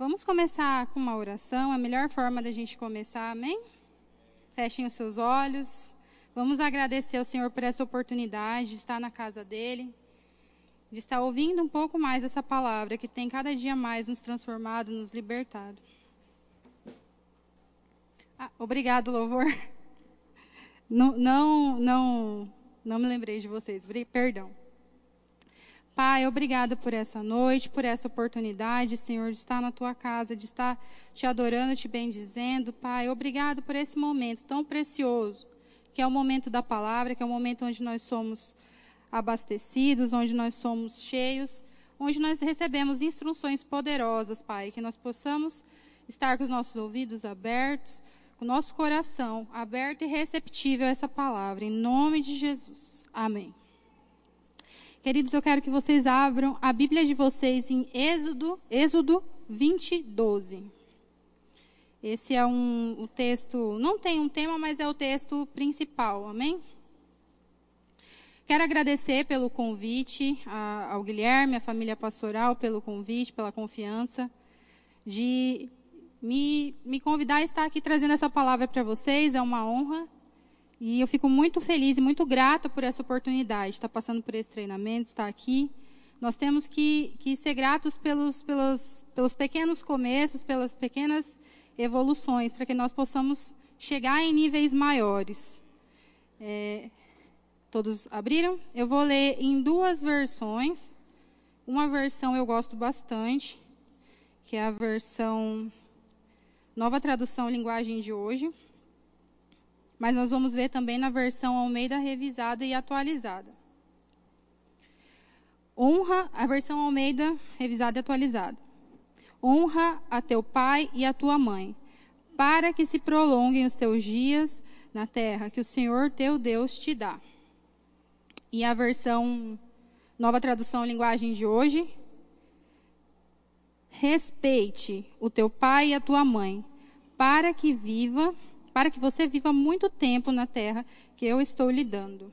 Vamos começar com uma oração, a melhor forma da gente começar, amém? Fechem os seus olhos. Vamos agradecer ao Senhor por essa oportunidade de estar na casa dele, de estar ouvindo um pouco mais essa palavra que tem cada dia mais nos transformado, nos libertado. Ah, obrigado, louvor. Não, não, não, não me lembrei de vocês. Perdão. Pai, obrigada por essa noite, por essa oportunidade, Senhor, de estar na tua casa, de estar te adorando, te bendizendo. Pai, obrigado por esse momento tão precioso, que é o momento da palavra, que é o momento onde nós somos abastecidos, onde nós somos cheios, onde nós recebemos instruções poderosas, Pai, que nós possamos estar com os nossos ouvidos abertos, com o nosso coração aberto e receptível a essa palavra, em nome de Jesus. Amém. Queridos, eu quero que vocês abram a Bíblia de vocês em Êxodo, Êxodo 20, 12. Esse é um, o texto, não tem um tema, mas é o texto principal, amém? Quero agradecer pelo convite a, ao Guilherme, à família pastoral, pelo convite, pela confiança de me, me convidar a estar aqui trazendo essa palavra para vocês. É uma honra e eu fico muito feliz e muito grata por essa oportunidade, estar passando por esse treinamento, estar aqui. Nós temos que, que ser gratos pelos, pelos, pelos pequenos começos, pelas pequenas evoluções, para que nós possamos chegar em níveis maiores. É, todos abriram? Eu vou ler em duas versões. Uma versão eu gosto bastante, que é a versão Nova Tradução Linguagem de Hoje mas nós vamos ver também na versão Almeida revisada e atualizada. Honra a versão Almeida revisada e atualizada. Honra a teu pai e a tua mãe, para que se prolonguem os teus dias na terra que o Senhor teu Deus te dá. E a versão Nova Tradução Linguagem de hoje. Respeite o teu pai e a tua mãe, para que viva para que você viva muito tempo na terra que eu estou lhe dando.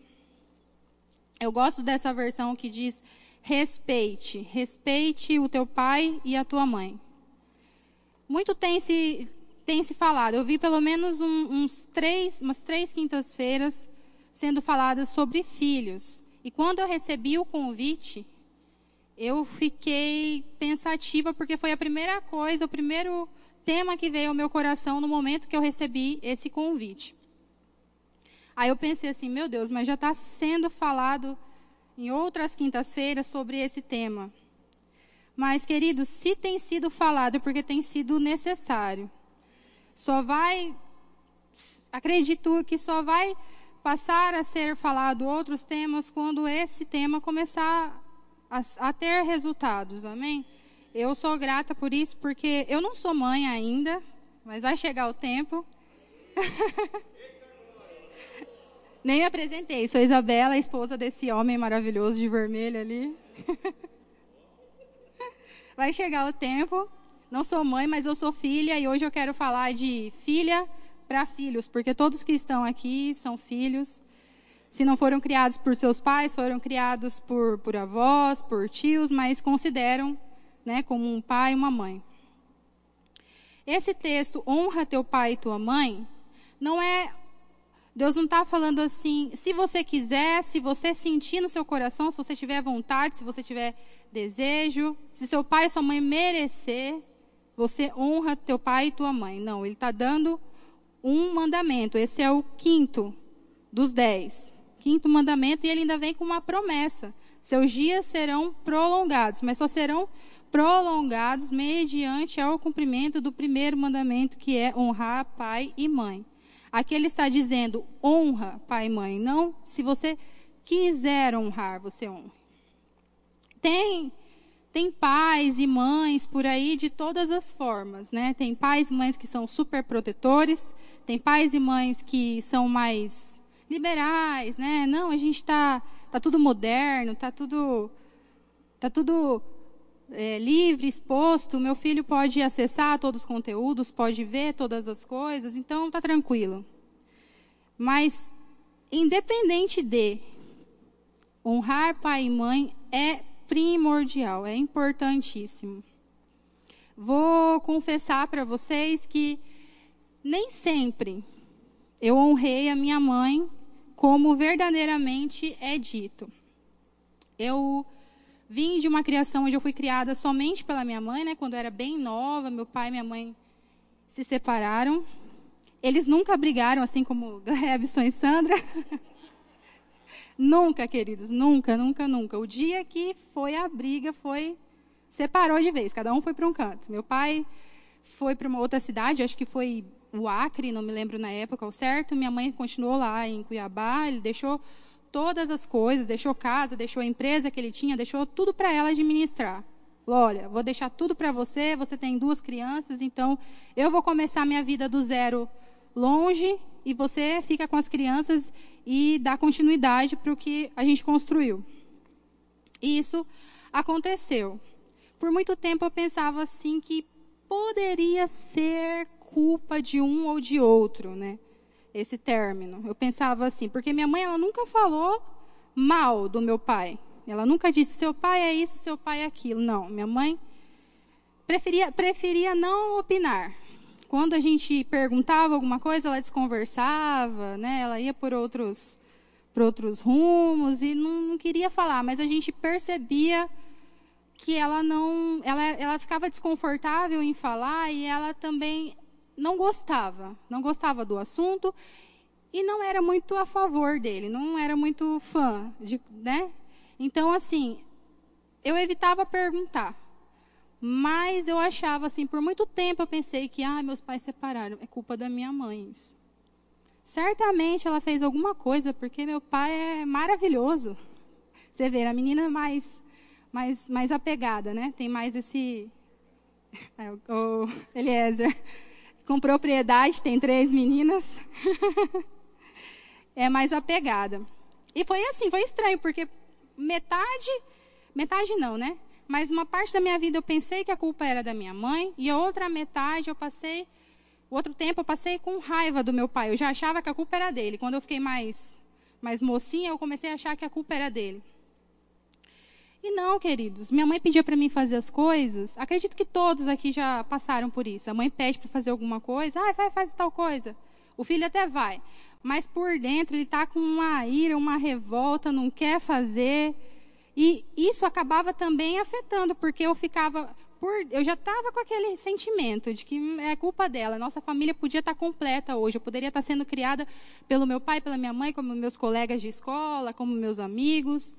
Eu gosto dessa versão que diz: respeite, respeite o teu pai e a tua mãe. Muito tem se, tem se falado, eu vi pelo menos um, uns três, umas três quintas-feiras sendo faladas sobre filhos. E quando eu recebi o convite, eu fiquei pensativa, porque foi a primeira coisa, o primeiro tema que veio ao meu coração no momento que eu recebi esse convite. Aí eu pensei assim, meu Deus, mas já está sendo falado em outras quintas-feiras sobre esse tema. Mas, querido, se tem sido falado, é porque tem sido necessário. Só vai, acredito que só vai passar a ser falado outros temas quando esse tema começar a, a ter resultados, amém? Eu sou grata por isso, porque eu não sou mãe ainda, mas vai chegar o tempo. Nem me apresentei, sou Isabela, esposa desse homem maravilhoso de vermelho ali. vai chegar o tempo. Não sou mãe, mas eu sou filha e hoje eu quero falar de filha para filhos, porque todos que estão aqui são filhos. Se não foram criados por seus pais, foram criados por, por avós, por tios, mas consideram né, como um pai e uma mãe. Esse texto, honra teu pai e tua mãe, não é. Deus não está falando assim, se você quiser, se você sentir no seu coração, se você tiver vontade, se você tiver desejo, se seu pai e sua mãe merecer, você honra teu pai e tua mãe. Não, ele está dando um mandamento. Esse é o quinto dos dez. Quinto mandamento, e ele ainda vem com uma promessa. Seus dias serão prolongados, mas só serão prolongados mediante ao cumprimento do primeiro mandamento, que é honrar pai e mãe. Aqui ele está dizendo honra pai e mãe, não se você quiser honrar, você honra. Tem tem pais e mães por aí de todas as formas, né? Tem pais e mães que são super protetores, tem pais e mães que são mais liberais, né? Não, a gente está tá tudo moderno, tá tudo tá tudo é, livre, exposto, meu filho pode acessar todos os conteúdos, pode ver todas as coisas, então está tranquilo. Mas, independente de, honrar pai e mãe é primordial, é importantíssimo. vou confessar para vocês que nem sempre eu honrei a minha mãe como verdadeiramente é dito. Eu vim de uma criação onde eu fui criada somente pela minha mãe, né? Quando eu era bem nova, meu pai e minha mãe se separaram. Eles nunca brigaram, assim como Glebson e Sandra. nunca, queridos, nunca, nunca, nunca. O dia que foi a briga foi separou de vez, cada um foi para um canto. Meu pai foi para uma outra cidade, acho que foi o Acre, não me lembro na época ao certo. Minha mãe continuou lá em Cuiabá, ele deixou todas as coisas, deixou casa, deixou a empresa que ele tinha, deixou tudo para ela administrar. Olha, vou deixar tudo para você, você tem duas crianças, então eu vou começar minha vida do zero longe e você fica com as crianças e dá continuidade para o que a gente construiu. Isso aconteceu. Por muito tempo eu pensava assim que poderia ser culpa de um ou de outro, né? Esse término. Eu pensava assim, porque minha mãe ela nunca falou mal do meu pai. Ela nunca disse seu pai é isso, seu pai é aquilo. Não, minha mãe preferia preferia não opinar. Quando a gente perguntava alguma coisa, ela desconversava, né? Ela ia por outros por outros rumos e não, não queria falar, mas a gente percebia que ela não, ela, ela ficava desconfortável em falar e ela também não gostava, não gostava do assunto e não era muito a favor dele, não era muito fã, de, né? Então assim, eu evitava perguntar, mas eu achava assim, por muito tempo eu pensei que, ah, meus pais separaram, é culpa da minha mãe. Isso. Certamente ela fez alguma coisa, porque meu pai é maravilhoso. Você vê, a menina mais mais, mais apegada, né? Tem mais esse. É, o Eliezer. Com propriedade, tem três meninas. é mais apegada. E foi assim, foi estranho, porque metade. Metade não, né? Mas uma parte da minha vida eu pensei que a culpa era da minha mãe, e a outra metade eu passei. O outro tempo eu passei com raiva do meu pai. Eu já achava que a culpa era dele. Quando eu fiquei mais, mais mocinha, eu comecei a achar que a culpa era dele. E não, queridos, minha mãe pedia para mim fazer as coisas. Acredito que todos aqui já passaram por isso. A mãe pede para fazer alguma coisa, ah, vai, faz tal coisa. O filho até vai, mas por dentro ele está com uma ira, uma revolta, não quer fazer. E isso acabava também afetando, porque eu ficava por, eu já estava com aquele sentimento de que é culpa dela. Nossa família podia estar tá completa hoje. Eu poderia estar tá sendo criada pelo meu pai, pela minha mãe, como meus colegas de escola, como meus amigos.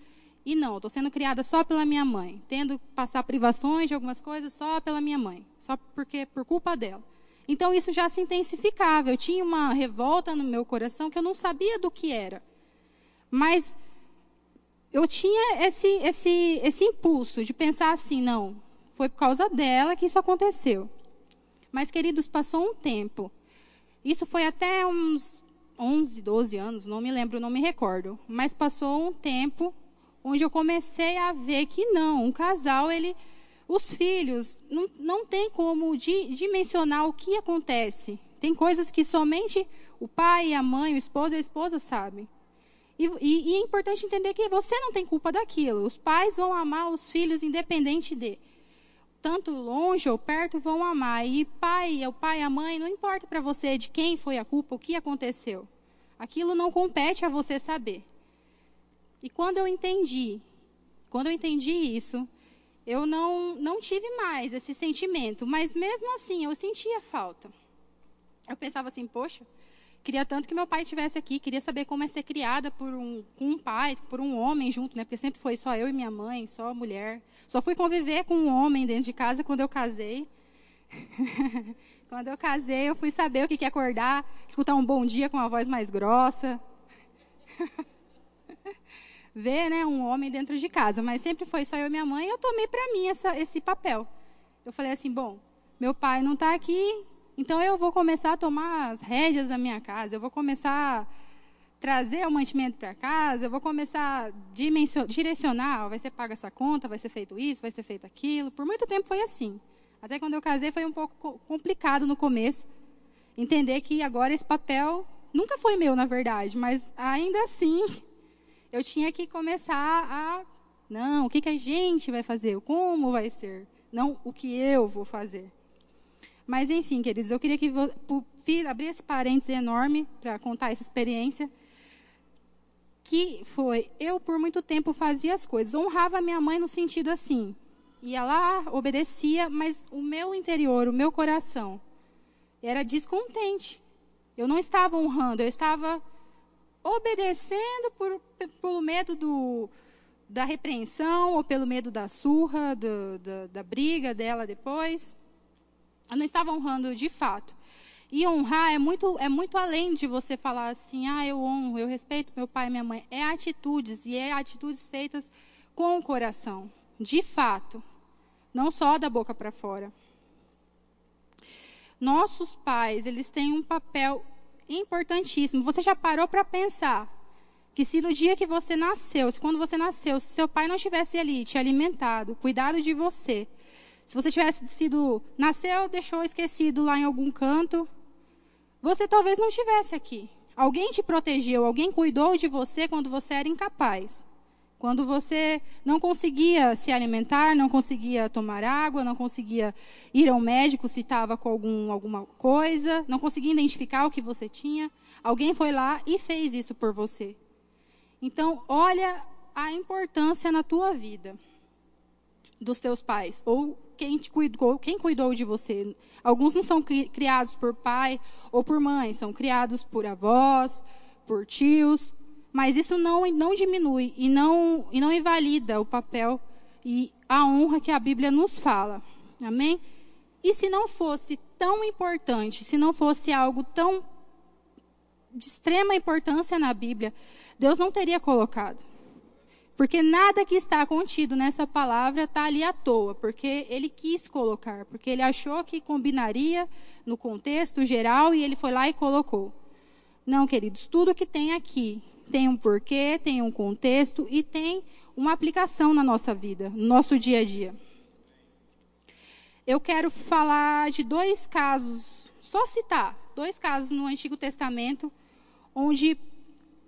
E não, estou sendo criada só pela minha mãe, tendo que passar privações de algumas coisas só pela minha mãe, só porque por culpa dela. Então isso já se intensificava. Eu tinha uma revolta no meu coração que eu não sabia do que era. Mas eu tinha esse, esse, esse impulso de pensar assim, não, foi por causa dela que isso aconteceu. Mas, queridos, passou um tempo. Isso foi até uns 11, 12 anos, não me lembro, não me recordo. Mas passou um tempo onde eu comecei a ver que não, um casal, ele, os filhos, não, não tem como di, dimensionar o que acontece. Tem coisas que somente o pai, a mãe, o esposo e a esposa sabem. E, e, e, é importante entender que você não tem culpa daquilo. Os pais vão amar os filhos independente de. Tanto longe ou perto vão amar. E pai, o pai, a mãe, não importa para você de quem foi a culpa, o que aconteceu. Aquilo não compete a você saber. E quando eu entendi, quando eu entendi isso, eu não, não tive mais esse sentimento, mas mesmo assim eu sentia falta. Eu pensava assim, poxa, queria tanto que meu pai estivesse aqui, queria saber como é ser criada por um, um pai, por um homem junto, né? Porque sempre foi só eu e minha mãe, só mulher. Só fui conviver com um homem dentro de casa quando eu casei. quando eu casei, eu fui saber o que é acordar, escutar um bom dia com a voz mais grossa. Ver né, um homem dentro de casa, mas sempre foi só eu e minha mãe, e eu tomei para mim essa, esse papel. Eu falei assim, bom, meu pai não está aqui, então eu vou começar a tomar as rédeas da minha casa, eu vou começar a trazer o mantimento para casa, eu vou começar a direcionar, vai ser paga essa conta, vai ser feito isso, vai ser feito aquilo. Por muito tempo foi assim. Até quando eu casei foi um pouco complicado no começo, entender que agora esse papel nunca foi meu, na verdade, mas ainda assim eu tinha que começar a. Não, o que, que a gente vai fazer? Como vai ser? não o que eu vou fazer. Mas, enfim, queridos, eu queria que abrir esse parênteses enorme para contar essa experiência. Que foi, eu por muito tempo fazia as coisas, honrava minha mãe no sentido assim, ia lá, obedecia, mas o meu interior, o meu coração, era descontente. Eu não estava honrando, eu estava obedecendo por, pelo medo do, da repreensão ou pelo medo da surra, do, da, da briga dela depois. Eu não estava honrando de fato. E honrar é muito, é muito além de você falar assim, ah, eu honro, eu respeito meu pai e minha mãe. É atitudes, e é atitudes feitas com o coração, de fato. Não só da boca para fora. Nossos pais, eles têm um papel importantíssimo. Você já parou para pensar que se no dia que você nasceu, se quando você nasceu, se seu pai não estivesse ali te alimentado, cuidado de você, se você tivesse sido nasceu, deixou esquecido lá em algum canto, você talvez não estivesse aqui. Alguém te protegeu, alguém cuidou de você quando você era incapaz. Quando você não conseguia se alimentar, não conseguia tomar água, não conseguia ir ao médico se estava com algum, alguma coisa, não conseguia identificar o que você tinha, alguém foi lá e fez isso por você. Então, olha a importância na tua vida dos teus pais ou quem te cuidou, quem cuidou de você. Alguns não são criados por pai ou por mãe, são criados por avós, por tios, mas isso não, não diminui e não, e não invalida o papel e a honra que a Bíblia nos fala. Amém? E se não fosse tão importante, se não fosse algo tão de extrema importância na Bíblia, Deus não teria colocado. Porque nada que está contido nessa palavra está ali à toa, porque ele quis colocar, porque ele achou que combinaria no contexto geral e ele foi lá e colocou. Não, queridos, tudo que tem aqui tem um porquê, tem um contexto e tem uma aplicação na nossa vida, no nosso dia a dia. Eu quero falar de dois casos, só citar, dois casos no Antigo Testamento, onde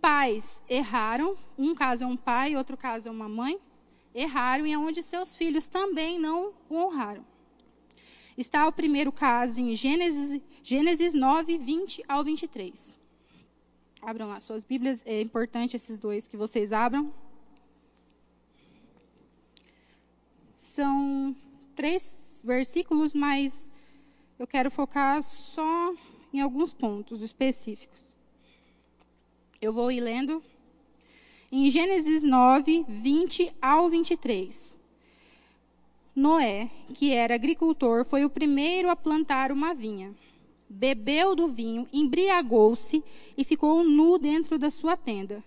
pais erraram, um caso é um pai, outro caso é uma mãe, erraram e onde seus filhos também não o honraram. Está o primeiro caso em Gênesis, Gênesis 9, 20 ao 23. Abram lá suas Bíblias, é importante esses dois que vocês abram. São três versículos, mas eu quero focar só em alguns pontos específicos. Eu vou ir lendo. Em Gênesis 9, 20 ao 23. Noé, que era agricultor, foi o primeiro a plantar uma vinha. Bebeu do vinho, embriagou-se e ficou nu dentro da sua tenda.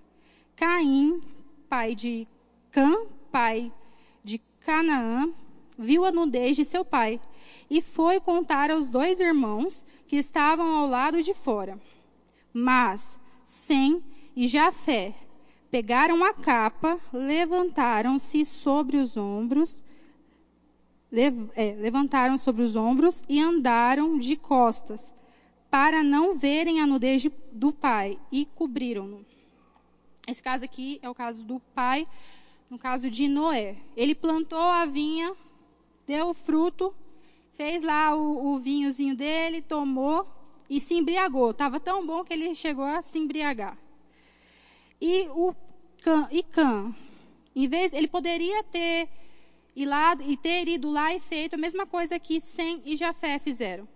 Caim, pai de Cã, pai de Canaã, viu a nudez de seu pai e foi contar aos dois irmãos que estavam ao lado de fora. Mas sem e Jafé pegaram a capa, levantaram-se sobre os ombros, lev, é, levantaram sobre os ombros e andaram de costas, para não verem a nudez de, do pai, e cobriram-no. Esse caso aqui é o caso do pai, no caso de Noé. Ele plantou a vinha, deu fruto, fez lá o, o vinhozinho dele, tomou, e se embriagou. Estava tão bom que ele chegou a se embriagar. E o Cã, e Cã, em vez, ele poderia ter ir lá e ter ido lá e feito a mesma coisa que Sem e Jafé fizeram.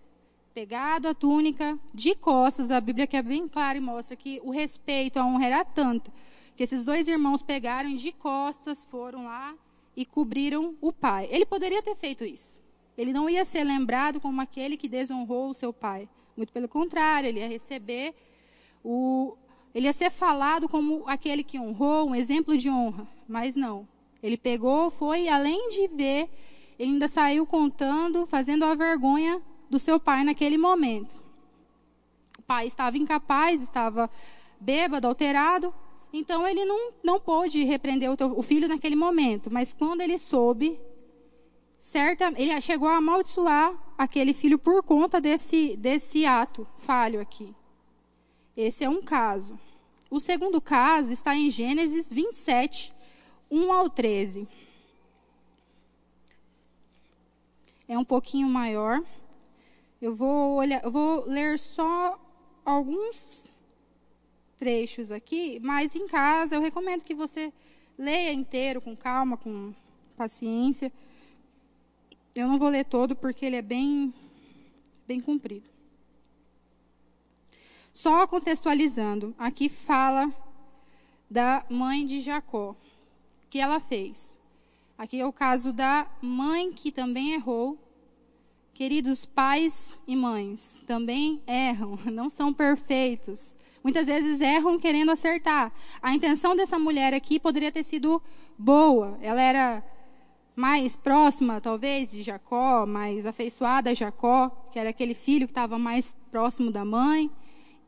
Pegado a túnica de costas, a Bíblia que é bem clara e mostra que o respeito, a honra era tanto, que esses dois irmãos pegaram de costas, foram lá e cobriram o pai. Ele poderia ter feito isso. Ele não ia ser lembrado como aquele que desonrou o seu pai. Muito pelo contrário, ele ia receber o. Ele ia ser falado como aquele que honrou, um exemplo de honra. Mas não. Ele pegou, foi, além de ver, ele ainda saiu contando, fazendo a vergonha do seu pai naquele momento. O pai estava incapaz, estava bêbado, alterado, então ele não, não pôde repreender o, teu, o filho naquele momento. Mas quando ele soube, certa, ele chegou a amaldiçoar aquele filho por conta desse, desse ato falho aqui. Esse é um caso. O segundo caso está em Gênesis 27, 1 ao 13. é um pouquinho maior. Eu vou olhar, eu vou ler só alguns trechos aqui, mas em casa eu recomendo que você leia inteiro com calma, com paciência. Eu não vou ler todo porque ele é bem bem comprido. Só contextualizando, aqui fala da mãe de Jacó. Que ela fez? Aqui é o caso da mãe que também errou. Queridos pais e mães, também erram, não são perfeitos. Muitas vezes erram querendo acertar. A intenção dessa mulher aqui poderia ter sido boa. Ela era mais próxima, talvez, de Jacó, mais afeiçoada a Jacó, que era aquele filho que estava mais próximo da mãe.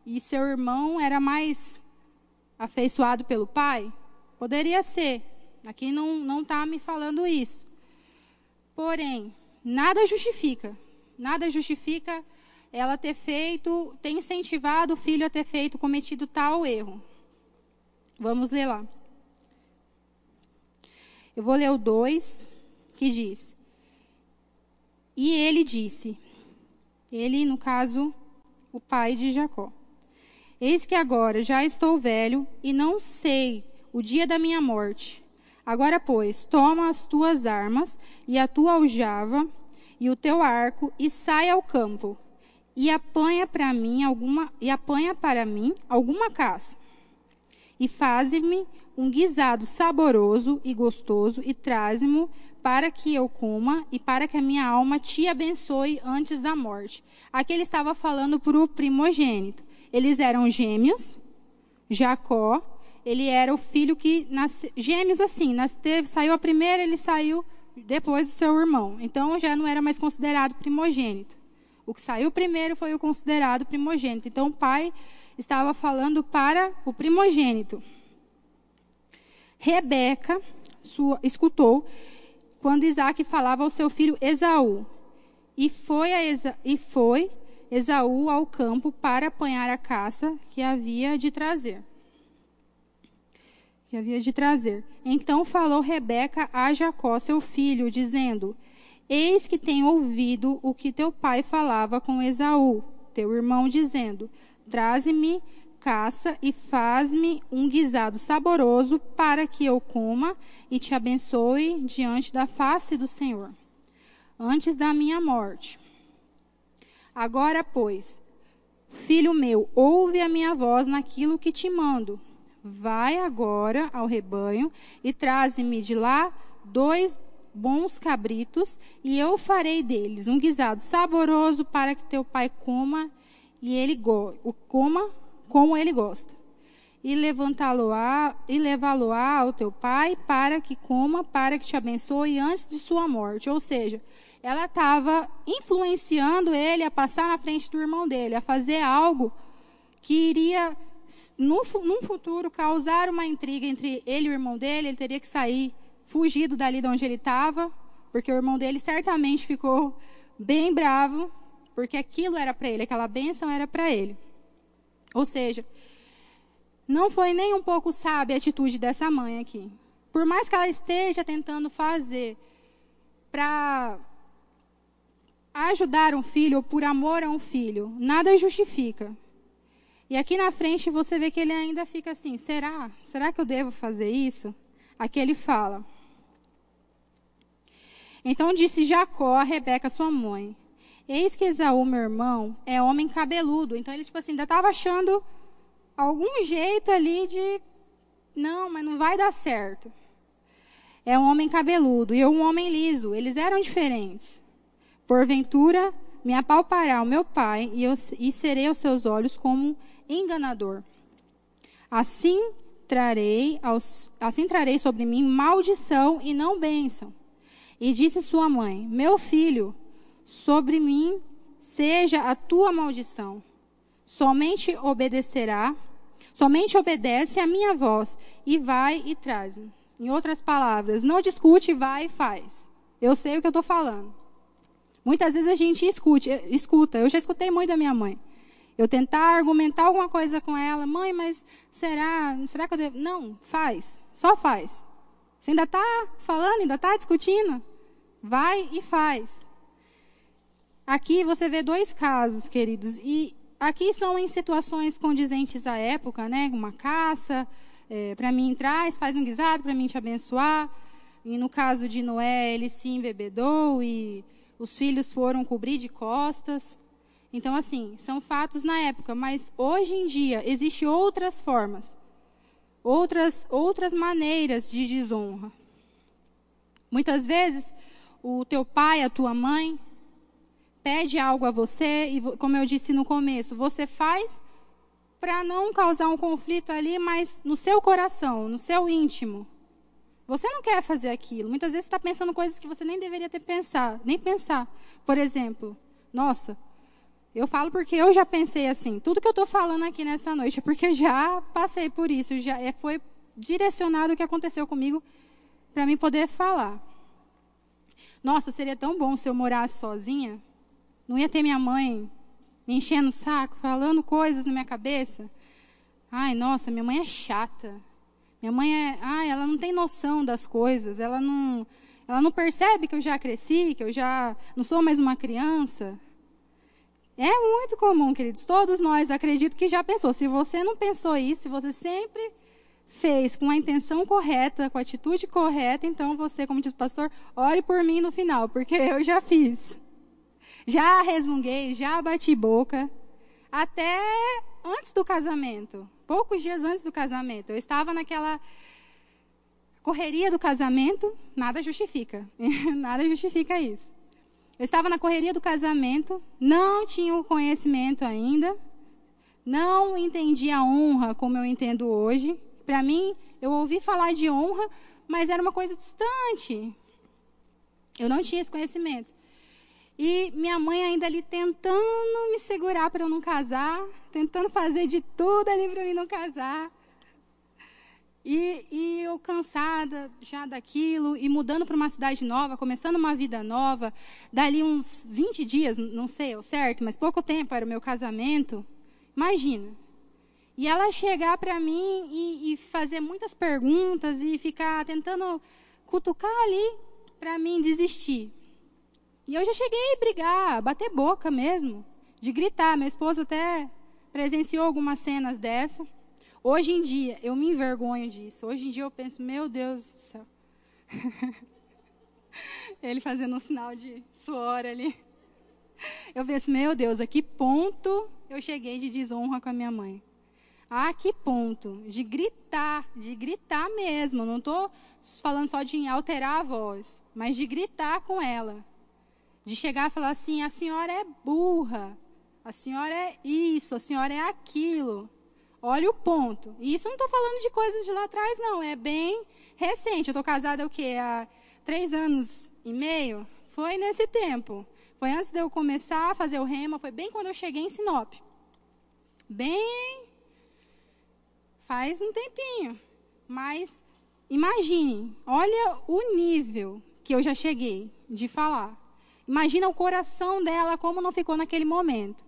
E seu irmão era mais afeiçoado pelo pai? Poderia ser. Aqui não está me falando isso. Porém, nada justifica. Nada justifica ela ter feito, ter incentivado o filho a ter feito, cometido tal erro. Vamos ler lá. Eu vou ler o 2, que diz: E ele disse, ele, no caso, o pai de Jacó: Eis que agora já estou velho e não sei o dia da minha morte. Agora, pois, toma as tuas armas e a tua aljava e o teu arco e sai ao campo e apanha para mim alguma e apanha para mim alguma caça. E faze-me um guisado saboroso e gostoso e traze-me para que eu coma e para que a minha alma te abençoe antes da morte. Aqui ele estava falando para o primogênito. Eles eram gêmeos. Jacó, ele era o filho que nasceu, gêmeos assim, nasceu, saiu a primeira, ele saiu depois do seu irmão. Então já não era mais considerado primogênito. O que saiu primeiro foi o considerado primogênito. Então o pai estava falando para o primogênito. Rebeca sua, escutou quando Isaac falava ao seu filho Esaú. E foi, a Esa, e foi Esaú ao campo para apanhar a caça que havia de trazer. Que havia de trazer. Então falou Rebeca a Jacó, seu filho, dizendo: Eis que tenho ouvido o que teu pai falava com Esaú, teu irmão, dizendo: Traze-me caça e faz-me um guisado saboroso para que eu coma e te abençoe diante da face do Senhor, antes da minha morte. Agora, pois, filho meu, ouve a minha voz naquilo que te mando. Vai agora ao rebanho e traze-me de lá dois bons cabritos, e eu farei deles um guisado saboroso para que teu pai coma e ele go coma como ele gosta. E levantá-lo-á e levá-lo-á ao teu pai para que coma, para que te abençoe antes de sua morte. Ou seja, ela estava influenciando ele a passar na frente do irmão dele, a fazer algo que iria, no, num futuro, causar uma intriga entre ele e o irmão dele. Ele teria que sair fugido dali de onde ele estava, porque o irmão dele certamente ficou bem bravo, porque aquilo era para ele, aquela bênção era para ele. Ou seja, não foi nem um pouco sábia a atitude dessa mãe aqui. Por mais que ela esteja tentando fazer para ajudar um filho ou por amor a um filho, nada justifica. E aqui na frente você vê que ele ainda fica assim: será? Será que eu devo fazer isso? Aqui ele fala. Então disse Jacó a Rebeca, sua mãe: Eis que Esaú, meu irmão, é homem cabeludo. Então ele, tipo assim, ainda estava achando algum jeito ali de. Não, mas não vai dar certo. É um homem cabeludo e eu um homem liso. Eles eram diferentes. Porventura me apalpará o meu pai e, eu, e serei aos seus olhos como enganador. Assim trarei, aos, assim trarei sobre mim maldição e não bênção. E disse sua mãe: Meu filho, sobre mim seja a tua maldição. Somente obedecerá, somente obedece a minha voz e vai e traz-me. Em outras palavras, não discute, vai e faz. Eu sei o que eu estou falando. Muitas vezes a gente escute, escuta. Eu já escutei muito da minha mãe. Eu tentar argumentar alguma coisa com ela, mãe, mas será, será que eu devo? Não, faz, só faz. Você ainda está falando, ainda está discutindo? Vai e faz. aqui você vê dois casos, queridos, e aqui são em situações condizentes à época, né? Uma caça, é, para mim traz, faz um guisado para mim te abençoar. E no caso de Noé, ele se embebedou e os filhos foram cobrir de costas. Então, assim, são fatos na época, mas hoje em dia existem outras formas, outras, outras maneiras de desonra. Muitas vezes, o teu pai, a tua mãe, pede algo a você, e como eu disse no começo, você faz para não causar um conflito ali, mas no seu coração, no seu íntimo. Você não quer fazer aquilo. Muitas vezes você está pensando coisas que você nem deveria ter pensado, nem pensar. Por exemplo, nossa, eu falo porque eu já pensei assim. Tudo que eu estou falando aqui nessa noite é porque já passei por isso, já é, foi direcionado o que aconteceu comigo para mim poder falar. Nossa, seria tão bom se eu morasse sozinha. Não ia ter minha mãe me enchendo o saco, falando coisas na minha cabeça. Ai, nossa, minha mãe é chata. Minha mãe é, ai, ela não tem noção das coisas, ela não, ela não percebe que eu já cresci, que eu já não sou mais uma criança. É muito comum, queridos. Todos nós acredito que já pensou. Se você não pensou isso, se você sempre fez com a intenção correta, com a atitude correta, então você, como diz o pastor, ore por mim no final, porque eu já fiz. Já resmunguei, já bati boca, até antes do casamento, poucos dias antes do casamento. Eu estava naquela correria do casamento, nada justifica, nada justifica isso. Eu estava na correria do casamento, não tinha o conhecimento ainda, não entendia a honra como eu entendo hoje. Para mim, eu ouvi falar de honra, mas era uma coisa distante. Eu não tinha esse conhecimento. E minha mãe ainda ali tentando me segurar para eu não casar, tentando fazer de tudo ali para eu não casar. E, e, eu cansada já daquilo, e mudando para uma cidade nova, começando uma vida nova, dali uns 20 dias, não sei o certo, mas pouco tempo era o meu casamento. Imagina. E ela chegar para mim e, e fazer muitas perguntas e ficar tentando cutucar ali para mim desistir. E eu já cheguei a brigar, bater boca mesmo, de gritar. Meu esposo até presenciou algumas cenas dessa. Hoje em dia, eu me envergonho disso. Hoje em dia eu penso, meu Deus do céu. Ele fazendo um sinal de suor ali. Eu penso, meu Deus, a que ponto eu cheguei de desonra com a minha mãe? A que ponto? De gritar, de gritar mesmo. Não estou falando só de alterar a voz, mas de gritar com ela de chegar e falar assim: a senhora é burra, a senhora é isso, a senhora é aquilo. Olha o ponto. E isso eu não estou falando de coisas de lá atrás, não. É bem recente. Eu estou casada o quê? Há três anos e meio? Foi nesse tempo. Foi antes de eu começar a fazer o rema. Foi bem quando eu cheguei em Sinop. Bem. Faz um tempinho. Mas imagine, olha o nível que eu já cheguei de falar. Imagina o coração dela como não ficou naquele momento.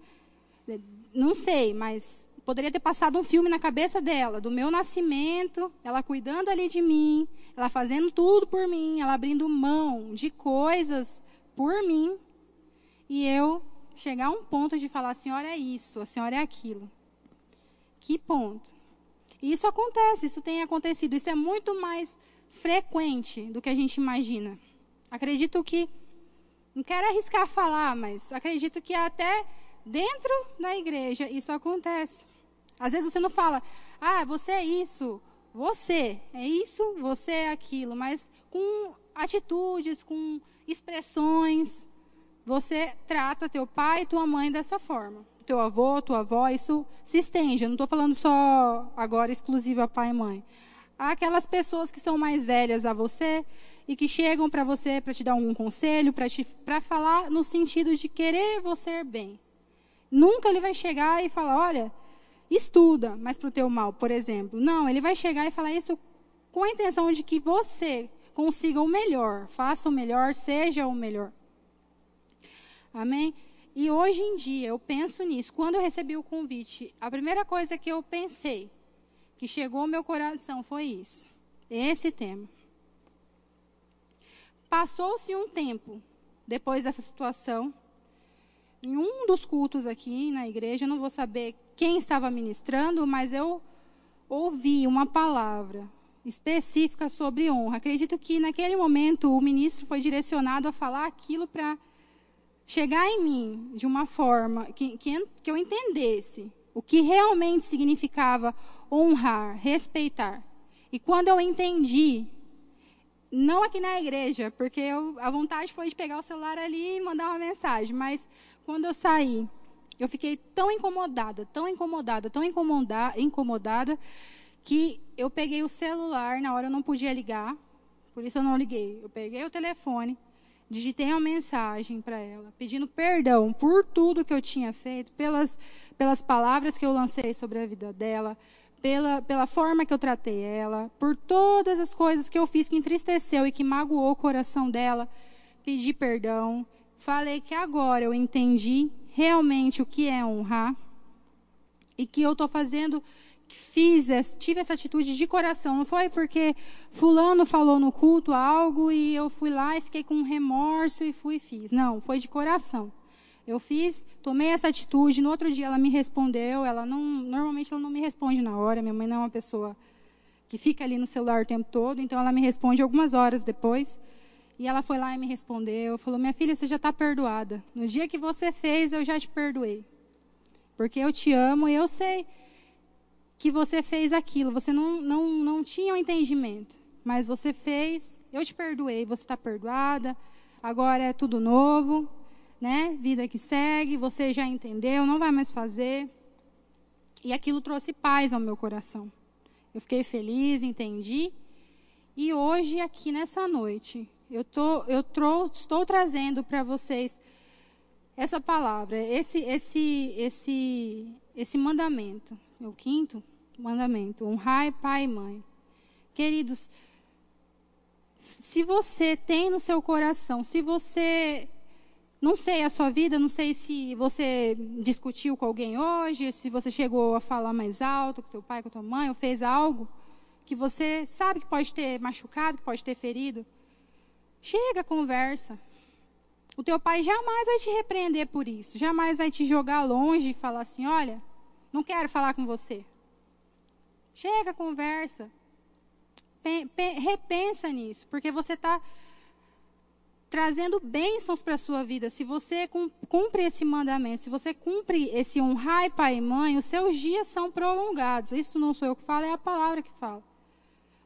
Não sei, mas poderia ter passado um filme na cabeça dela, do meu nascimento, ela cuidando ali de mim, ela fazendo tudo por mim, ela abrindo mão de coisas por mim, e eu chegar a um ponto de falar: a senhora é isso, a senhora é aquilo. Que ponto? Isso acontece, isso tem acontecido, isso é muito mais frequente do que a gente imagina. Acredito que não quero arriscar falar, mas acredito que até dentro da igreja isso acontece. Às vezes você não fala, ah, você é isso, você é isso, você é aquilo, mas com atitudes, com expressões, você trata teu pai e tua mãe dessa forma. Teu avô, tua avó, isso se estende. Eu não estou falando só agora exclusivo a pai e mãe. Há aquelas pessoas que são mais velhas a você, e que chegam para você para te dar um conselho, para falar no sentido de querer você bem. Nunca ele vai chegar e falar, olha, estuda, mas para o teu mal, por exemplo. Não, ele vai chegar e falar isso com a intenção de que você consiga o melhor, faça o melhor, seja o melhor. Amém? E hoje em dia eu penso nisso. Quando eu recebi o convite, a primeira coisa que eu pensei, que chegou ao meu coração, foi isso. Esse tema. Passou-se um tempo depois dessa situação. em um dos cultos aqui na igreja, eu não vou saber quem estava ministrando, mas eu ouvi uma palavra específica sobre honra. Acredito que naquele momento o ministro foi direcionado a falar aquilo para chegar em mim de uma forma que, que, que eu entendesse o que realmente significava honrar, respeitar. E quando eu entendi, não aqui na igreja, porque eu, a vontade foi de pegar o celular ali e mandar uma mensagem, mas quando eu saí, eu fiquei tão incomodada, tão incomodada, tão incomodada, incomodada, que eu peguei o celular, na hora eu não podia ligar, por isso eu não liguei. Eu peguei o telefone, digitei uma mensagem para ela, pedindo perdão por tudo que eu tinha feito, pelas, pelas palavras que eu lancei sobre a vida dela, pela, pela forma que eu tratei ela, por todas as coisas que eu fiz que entristeceu e que magoou o coração dela. Pedi perdão. Falei que agora eu entendi realmente o que é honrar e que eu estou fazendo fiz, tive essa atitude de coração. Não foi porque fulano falou no culto algo e eu fui lá e fiquei com remorso e fui e fiz. Não, foi de coração. Eu fiz, tomei essa atitude. No outro dia ela me respondeu. Ela não, normalmente ela não me responde na hora. Minha mãe não é uma pessoa que fica ali no celular o tempo todo. Então ela me responde algumas horas depois. E ela foi lá e me respondeu. Falou: Minha filha, você já está perdoada. No dia que você fez, eu já te perdoei. Porque eu te amo e eu sei que você fez aquilo. Você não, não, não tinha o um entendimento. Mas você fez, eu te perdoei, você está perdoada. Agora é tudo novo, né? Vida que segue, você já entendeu, não vai mais fazer. E aquilo trouxe paz ao meu coração. Eu fiquei feliz, entendi. E hoje, aqui nessa noite, eu, tô, eu trou, estou trazendo para vocês essa palavra, esse, esse, esse, esse mandamento. É o quinto? mandamento: honrai pai e mãe. Queridos, se você tem no seu coração, se você não sei a sua vida, não sei se você discutiu com alguém hoje, se você chegou a falar mais alto com teu pai, com tua mãe, ou fez algo que você sabe que pode ter machucado, que pode ter ferido. Chega, conversa. O teu pai jamais vai te repreender por isso, jamais vai te jogar longe e falar assim: olha, não quero falar com você. Chega, conversa. repensa nisso, porque você está trazendo bênçãos para a sua vida. Se você cumpre esse mandamento, se você cumpre esse honrar pai e mãe, os seus dias são prolongados. Isso não sou eu que falo, é a palavra que fala.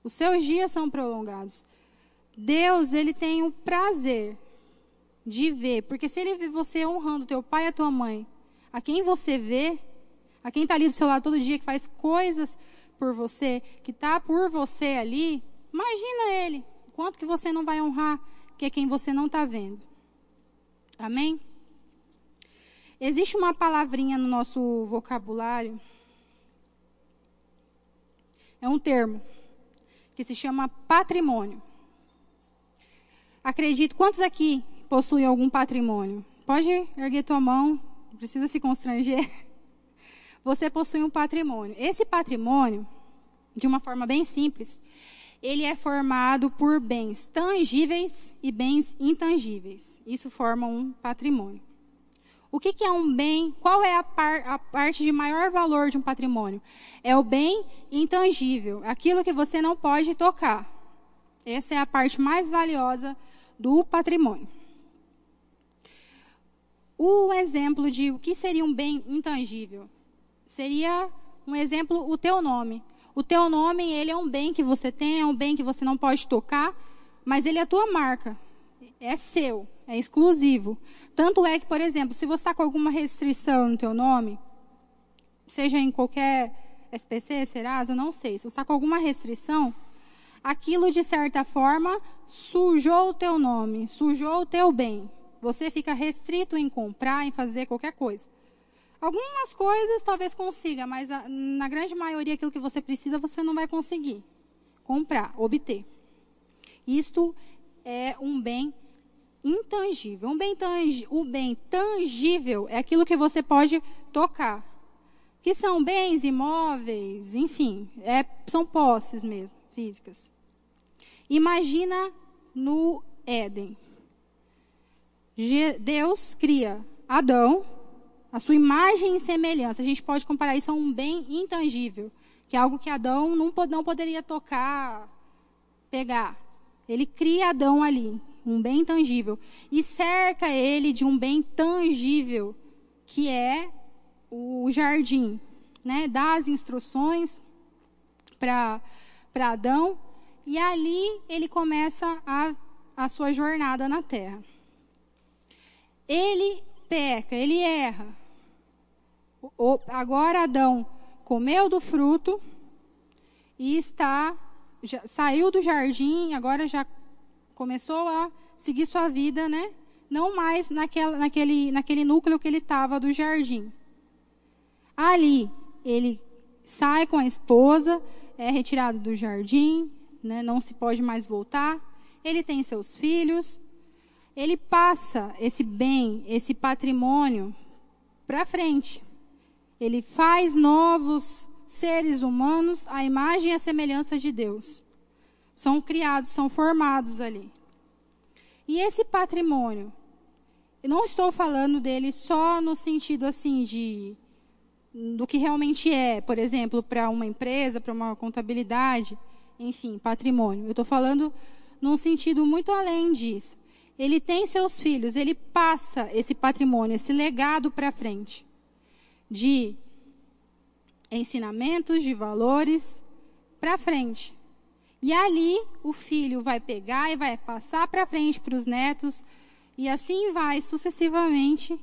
Os seus dias são prolongados. Deus, ele tem o prazer de ver, porque se ele vê você honrando teu pai e a tua mãe, a quem você vê, a quem está ali do seu lado todo dia, que faz coisas por você, que está por você ali, imagina ele. Quanto que você não vai honrar que é quem você não está vendo. Amém? Existe uma palavrinha no nosso vocabulário. É um termo que se chama patrimônio. Acredito, quantos aqui possuem algum patrimônio? Pode erguer tua mão, não precisa se constranger. você possui um patrimônio. Esse patrimônio, de uma forma bem simples, ele é formado por bens tangíveis e bens intangíveis. Isso forma um patrimônio. O que, que é um bem? Qual é a, par, a, parte de maior valor de um patrimônio? É o bem intangível, aquilo que você não pode tocar. Essa é a parte mais valiosa do patrimônio. O exemplo de o que seria um bem intangível seria um exemplo o teu nome. O teu nome, ele é um bem que você tem, é um bem que você não pode tocar, mas ele é a tua marca. É seu, é exclusivo. Tanto é que, por exemplo, se você está com alguma restrição no teu nome, seja em qualquer SPC, Serasa, não sei, se você está com alguma restrição, aquilo de certa forma sujou o teu nome, sujou o teu bem. Você fica restrito em comprar, em fazer qualquer coisa. Algumas coisas talvez consiga, mas a, na grande maioria aquilo que você precisa você não vai conseguir comprar, obter. Isto é um bem intangível. Um bem, tangi, um bem tangível é aquilo que você pode tocar. Que são bens imóveis, enfim, é, são posses mesmo, físicas. Imagina no Éden. Deus cria Adão, a sua imagem e semelhança. A gente pode comparar isso a um bem intangível, que é algo que Adão não, poderia tocar, pegar. Ele cria Adão ali, um bem intangível, e cerca ele de um bem tangível, que é o jardim. Né? Dá as instruções para Adão, e ali ele começa a, a sua jornada na terra. Ele peca, ele erra. O, agora Adão comeu do fruto e está já, saiu do jardim, agora já começou a seguir sua vida, né? Não mais naquela, naquele, naquele núcleo que ele estava do jardim. Ali, ele sai com a esposa, é retirado do jardim, né? não se pode mais voltar. Ele tem seus filhos. Ele passa esse bem, esse patrimônio para frente. Ele faz novos seres humanos à imagem e à semelhança de Deus. São criados, são formados ali. E esse patrimônio, eu não estou falando dele só no sentido assim de do que realmente é, por exemplo, para uma empresa, para uma contabilidade, enfim, patrimônio. Eu estou falando num sentido muito além disso. Ele tem seus filhos, ele passa esse patrimônio, esse legado para frente de ensinamentos, de valores para frente. E ali o filho vai pegar e vai passar para frente para os netos, e assim vai sucessivamente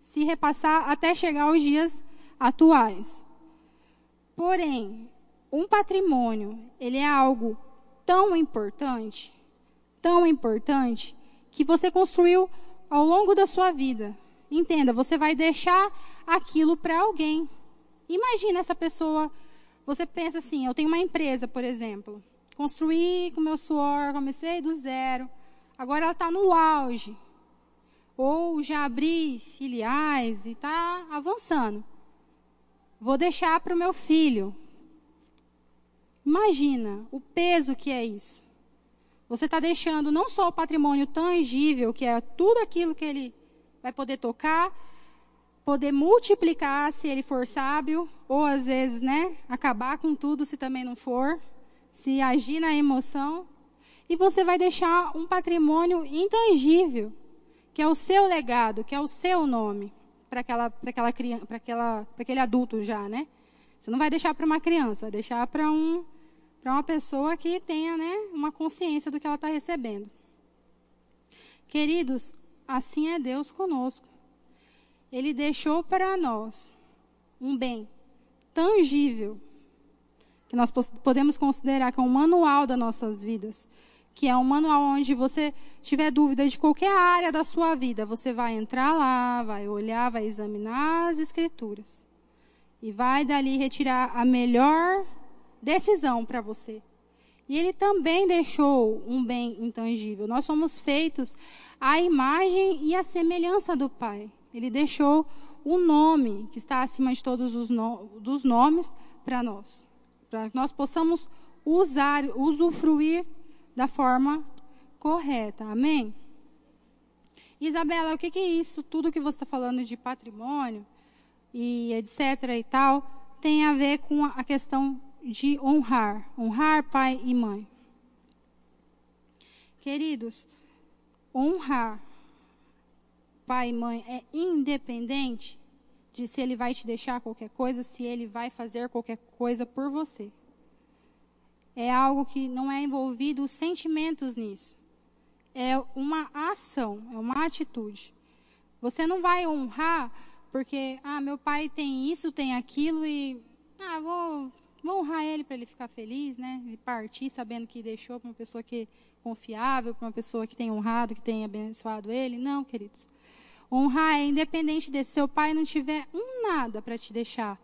se repassar até chegar aos dias atuais. Porém, um patrimônio, ele é algo tão importante, tão importante, que você construiu ao longo da sua vida. Entenda, você vai deixar aquilo para alguém. Imagina essa pessoa, você pensa assim, eu tenho uma empresa, por exemplo, construí com meu suor, comecei do zero, agora ela está no auge. Ou já abri filiais e está avançando. Vou deixar para o meu filho. Imagina o peso que é isso. Você está deixando não só o patrimônio tangível, que é tudo aquilo que ele vai poder tocar, poder multiplicar se ele for sábio, ou às vezes, né, acabar com tudo se também não for, se agir na emoção. E você vai deixar um patrimônio intangível, que é o seu legado, que é o seu nome, para aquela, aquela criança, para aquela, para aquele adulto já, né? Você não vai deixar para uma criança, vai deixar para um, para uma pessoa que tenha, né, uma consciência do que ela está recebendo. Queridos, assim é Deus conosco. Ele deixou para nós um bem tangível, que nós podemos considerar que é um manual das nossas vidas, que é um manual onde você tiver dúvida de qualquer área da sua vida, você vai entrar lá, vai olhar, vai examinar as escrituras e vai dali retirar a melhor decisão para você. E ele também deixou um bem intangível. Nós somos feitos à imagem e à semelhança do Pai. Ele deixou o nome que está acima de todos os no, dos nomes para nós, para que nós possamos usar, usufruir da forma correta. Amém? Isabela, o que, que é isso? Tudo que você está falando de patrimônio e etc. e tal tem a ver com a questão de honrar, honrar pai e mãe. Queridos, honrar pai e mãe é independente de se ele vai te deixar qualquer coisa, se ele vai fazer qualquer coisa por você. É algo que não é envolvido sentimentos nisso. É uma ação, é uma atitude. Você não vai honrar porque, ah, meu pai tem isso, tem aquilo e, ah, vou, vou honrar ele para ele ficar feliz, né? Ele partir sabendo que deixou para uma pessoa que é confiável, para uma pessoa que tem honrado, que tem abençoado ele. Não, queridos. Honrar é independente de seu pai não tiver um nada para te deixar.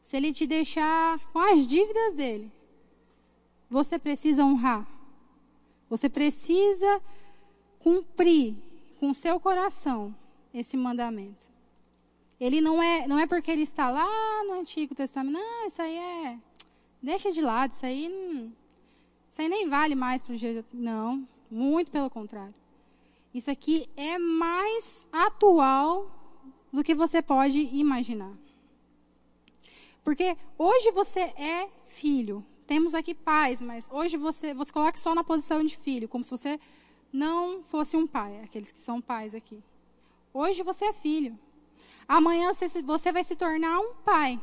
Se ele te deixar com as dívidas dele, você precisa honrar. Você precisa cumprir com seu coração esse mandamento. Ele não é, não é porque ele está lá no Antigo Testamento. Não, isso aí é. Deixa de lado, isso aí Isso aí nem vale mais para o dia. Não, muito pelo contrário. Isso aqui é mais atual do que você pode imaginar. Porque hoje você é filho. Temos aqui pais, mas hoje você, você coloca só na posição de filho, como se você não fosse um pai, aqueles que são pais aqui. Hoje você é filho. Amanhã você vai se tornar um pai.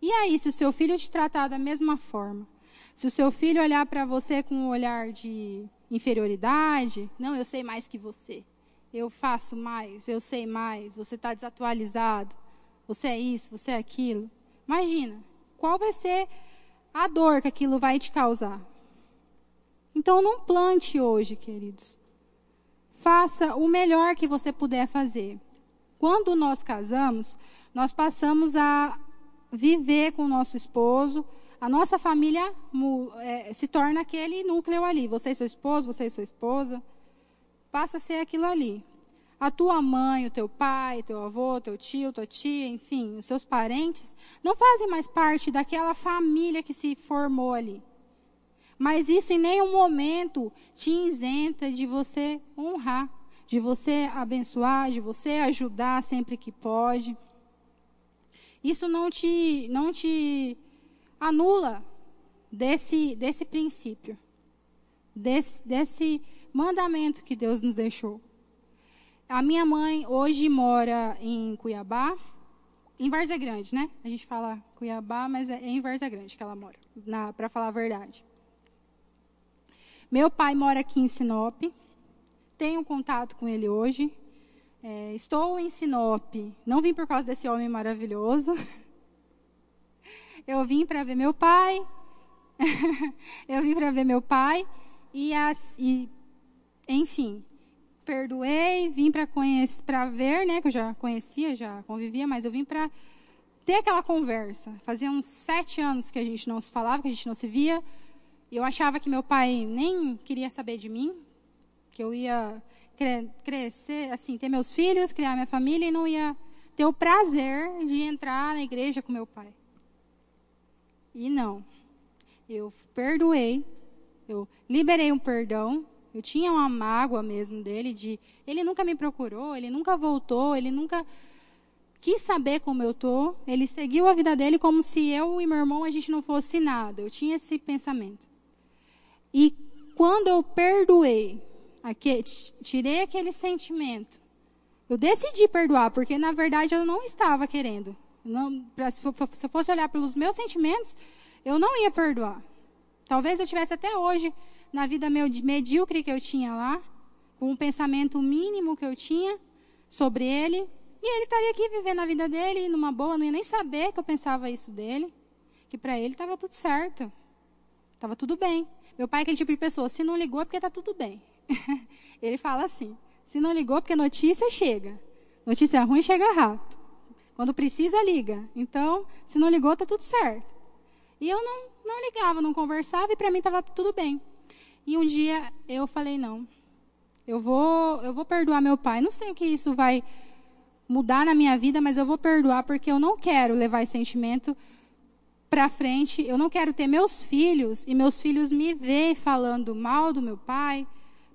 E aí, se o seu filho te tratar da mesma forma, se o seu filho olhar para você com um olhar de inferioridade, não, eu sei mais que você, eu faço mais, eu sei mais, você está desatualizado, você é isso, você é aquilo. Imagina, qual vai ser a dor que aquilo vai te causar? Então, não plante hoje, queridos. Faça o melhor que você puder fazer. Quando nós casamos, nós passamos a viver com o nosso esposo, a nossa família é, se torna aquele núcleo ali. Você e seu esposo, você e sua esposa. Passa a ser aquilo ali. A tua mãe, o teu pai, teu avô, teu tio, tua tia, enfim, os seus parentes, não fazem mais parte daquela família que se formou ali. Mas isso em nenhum momento te isenta de você honrar, de você abençoar, de você ajudar sempre que pode. Isso não te, não te anula desse, desse princípio, desse, desse mandamento que Deus nos deixou. A minha mãe hoje mora em Cuiabá, em Várzea Grande, né? A gente fala Cuiabá, mas é em Várzea Grande que ela mora, para falar a verdade. Meu pai mora aqui em Sinop, tenho contato com ele hoje. É, estou em Sinop, não vim por causa desse homem maravilhoso. Eu vim para ver meu pai. eu vim para ver meu pai e, as, e enfim, perdoei, vim para ver, né, que eu já conhecia, já convivia, mas eu vim para ter aquela conversa. Fazia uns sete anos que a gente não se falava, que a gente não se via. Eu achava que meu pai nem queria saber de mim, que eu ia crescer, assim, ter meus filhos, criar minha família e não ia ter o prazer de entrar na igreja com meu pai. E não. Eu perdoei, eu liberei um perdão, eu tinha uma mágoa mesmo dele de ele nunca me procurou, ele nunca voltou, ele nunca quis saber como eu tô. Ele seguiu a vida dele como se eu e meu irmão a gente não fosse nada. Eu tinha esse pensamento. E quando eu perdoei, tirei aquele sentimento, eu decidi perdoar, porque na verdade eu não estava querendo. Não, pra, se eu fosse olhar pelos meus sentimentos, eu não ia perdoar. Talvez eu tivesse até hoje na vida medíocre que eu tinha lá, com um pensamento mínimo que eu tinha sobre ele, e ele estaria aqui vivendo a vida dele numa boa, não ia nem saber que eu pensava isso dele, que para ele estava tudo certo, estava tudo bem. Meu pai é aquele tipo de pessoa, se não ligou é porque está tudo bem. ele fala assim, se não ligou porque notícia chega, notícia ruim chega rápido. Quando precisa, liga. Então, se não ligou, está tudo certo. E eu não, não ligava, não conversava e para mim estava tudo bem. E um dia eu falei não. Eu vou, eu vou perdoar meu pai. Não sei o que isso vai mudar na minha vida, mas eu vou perdoar porque eu não quero levar esse sentimento para frente. Eu não quero ter meus filhos e meus filhos me ver falando mal do meu pai,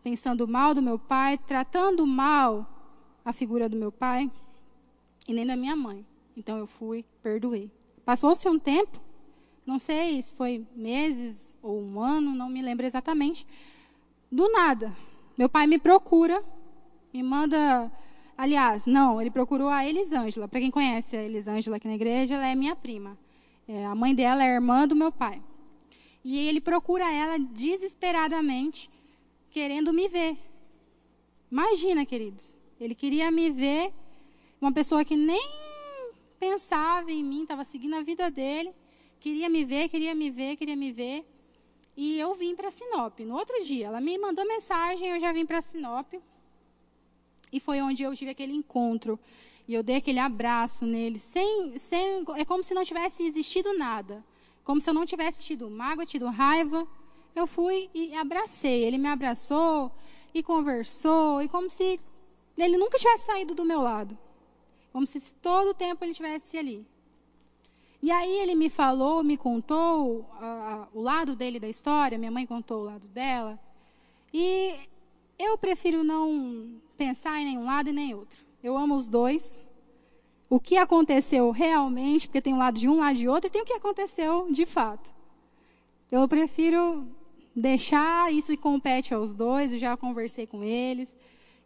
pensando mal do meu pai, tratando mal a figura do meu pai e nem da minha mãe. Então eu fui, perdoei. Passou-se um tempo não sei se foi meses ou um ano, não me lembro exatamente. Do nada, meu pai me procura, me manda. Aliás, não, ele procurou a Elisângela. Para quem conhece a Elisângela aqui na igreja, ela é minha prima. É, a mãe dela é irmã do meu pai. E ele procura ela desesperadamente, querendo me ver. Imagina, queridos. Ele queria me ver, uma pessoa que nem pensava em mim, estava seguindo a vida dele. Queria me ver, queria me ver, queria me ver. E eu vim para Sinop. No outro dia, ela me mandou mensagem, eu já vim para Sinop. E foi onde eu tive aquele encontro. E eu dei aquele abraço nele, sem, sem, é como se não tivesse existido nada. Como se eu não tivesse tido mágoa, tido raiva. Eu fui e abracei. Ele me abraçou e conversou. E como se ele nunca tivesse saído do meu lado. Como se todo o tempo ele estivesse ali. E aí ele me falou, me contou o lado dele da história, minha mãe contou o lado dela. E eu prefiro não pensar em nenhum lado e nem outro. Eu amo os dois. O que aconteceu realmente, porque tem um lado de um, lado de outro, e tem o que aconteceu de fato. Eu prefiro deixar isso compete aos dois, eu já conversei com eles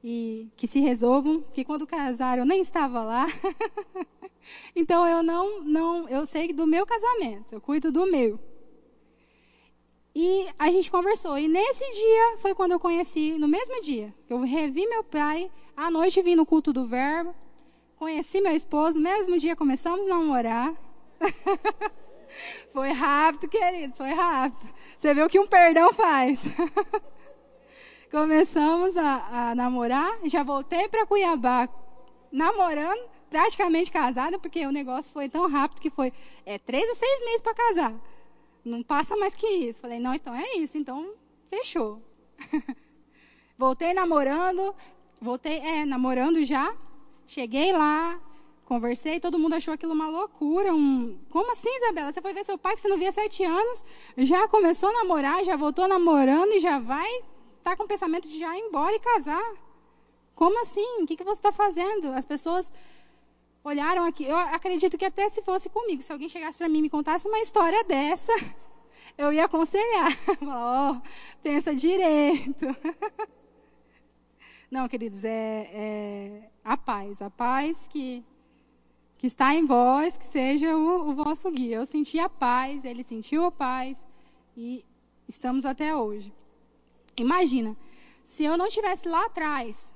e que se resolvam, que quando casaram eu nem estava lá. então eu não não, eu sei do meu casamento, eu cuido do meu. E a gente conversou. E nesse dia foi quando eu conheci, no mesmo dia, eu revi meu pai, à noite vim no culto do verbo, conheci meu esposo, no mesmo dia começamos a namorar. foi rápido, queridos, foi rápido. Você vê o que um perdão faz. Começamos a, a, namorar, já voltei para Cuiabá namorando, praticamente casada, porque o negócio foi tão rápido que foi é, três a seis meses para casar. Não passa mais que isso. Falei, não, então é isso, então fechou. voltei namorando, voltei, é, namorando já. Cheguei lá, conversei, todo mundo achou aquilo uma loucura. Um... Como assim, Isabela? Você foi ver seu pai que você não via há sete anos, já começou a namorar, já voltou namorando e já vai estar tá com o pensamento de já ir embora e casar. Como assim? O que, que você está fazendo? As pessoas olharam aqui. Eu acredito que até se fosse comigo, se alguém chegasse para mim e me contasse uma história dessa, eu ia aconselhar. Falar, oh, pensa direito. Não, queridos, é, é, a paz. A paz que, que está em vós, que seja o, o vosso guia. Eu senti a paz, ele sentiu a paz e estamos até hoje. Imagina, se eu não tivesse lá atrás,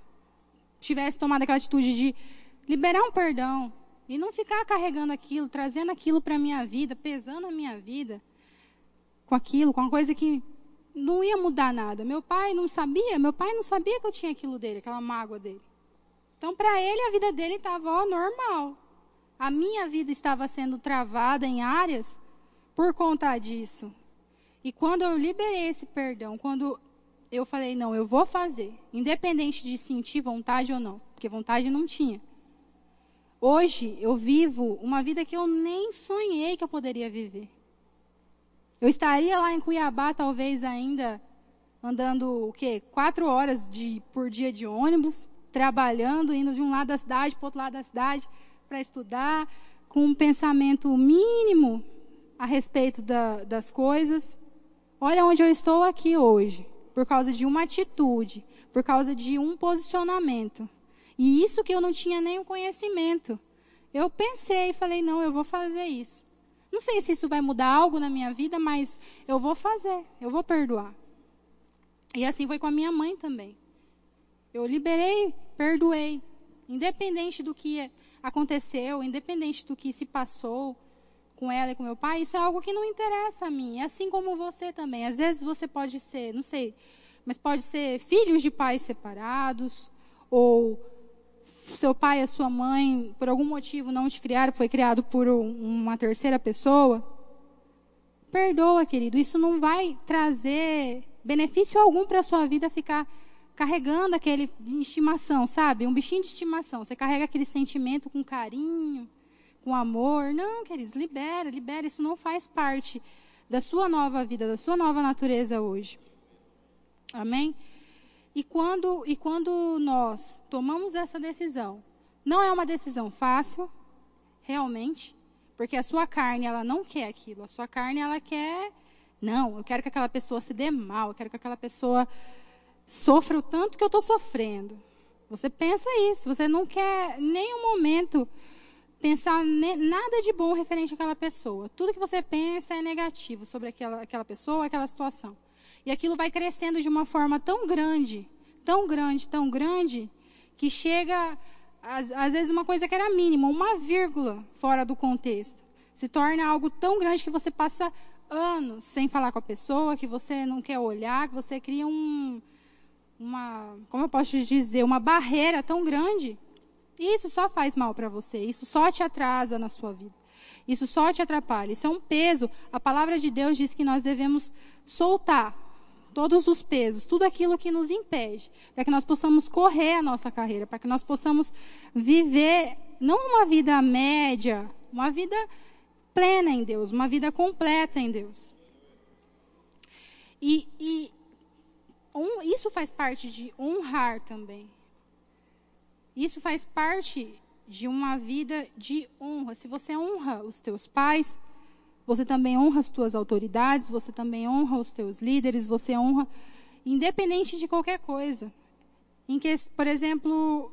tivesse tomado aquela atitude de liberar um perdão e não ficar carregando aquilo, trazendo aquilo para a minha vida, pesando a minha vida com aquilo, com uma coisa que não ia mudar nada. Meu pai não sabia, meu pai não sabia que eu tinha aquilo dele, aquela mágoa dele. Então, para ele, a vida dele estava normal. A minha vida estava sendo travada em áreas por conta disso. E quando eu liberei esse perdão, quando eu falei, não, eu vou fazer, independente de sentir vontade ou não, porque vontade não tinha. Hoje eu vivo uma vida que eu nem sonhei que eu poderia viver. Eu estaria lá em Cuiabá, talvez ainda andando o quê? Quatro horas de, por dia de ônibus, trabalhando, indo de um lado da cidade para o outro lado da cidade para estudar, com um pensamento mínimo a respeito da, das coisas. Olha onde eu estou aqui hoje, por causa de uma atitude, por causa de um posicionamento. E isso que eu não tinha nenhum conhecimento. Eu pensei e falei, não, eu vou fazer isso. Não sei se isso vai mudar algo na minha vida, mas eu vou fazer, eu vou perdoar. E assim foi com a minha mãe também. Eu liberei, perdoei. Independente do que aconteceu, independente do que se passou com ela e com meu pai, isso é algo que não interessa a mim. Assim como você também. Às vezes você pode ser, não sei, mas pode ser filhos de pais separados, ou seu pai e sua mãe, por algum motivo, não te criaram, foi criado por uma terceira pessoa, perdoa, querido. Isso não vai trazer benefício algum para a sua vida ficar carregando aquele de estimação, sabe? Um bichinho de estimação. Você carrega aquele sentimento com carinho, com amor. Não, queridos, libera, libera. Isso não faz parte da sua nova vida, da sua nova natureza hoje. Amém? E quando, e quando nós tomamos essa decisão, não é uma decisão fácil, realmente, porque a sua carne, ela não quer aquilo. A sua carne, ela quer. Não, eu quero que aquela pessoa se dê mal, eu quero que aquela pessoa sofra o tanto que eu estou sofrendo. Você pensa isso, você não quer nenhum momento pensar nada de bom referente àquela pessoa. Tudo que você pensa é negativo sobre aquela, aquela pessoa, aquela situação. E aquilo vai crescendo de uma forma tão grande, tão grande, tão grande, que chega, às, às vezes, uma coisa que era mínima, uma vírgula fora do contexto. Se torna algo tão grande que você passa anos sem falar com a pessoa, que você não quer olhar, que você cria um, uma, como eu posso dizer, uma barreira tão grande. Isso só faz mal para você, isso só te atrasa na sua vida. Isso só te atrapalha. Isso é um peso. A palavra de Deus diz que nós devemos soltar todos os pesos, tudo aquilo que nos impede, para que nós possamos correr a nossa carreira, para que nós possamos viver não uma vida média, uma vida plena em Deus, uma vida completa em Deus. E, e um, isso faz parte de honrar também. Isso faz parte de uma vida de honra. Se você honra os teus pais, você também honra as tuas autoridades, você também honra os teus líderes, você honra independente de qualquer coisa. Em que, por exemplo,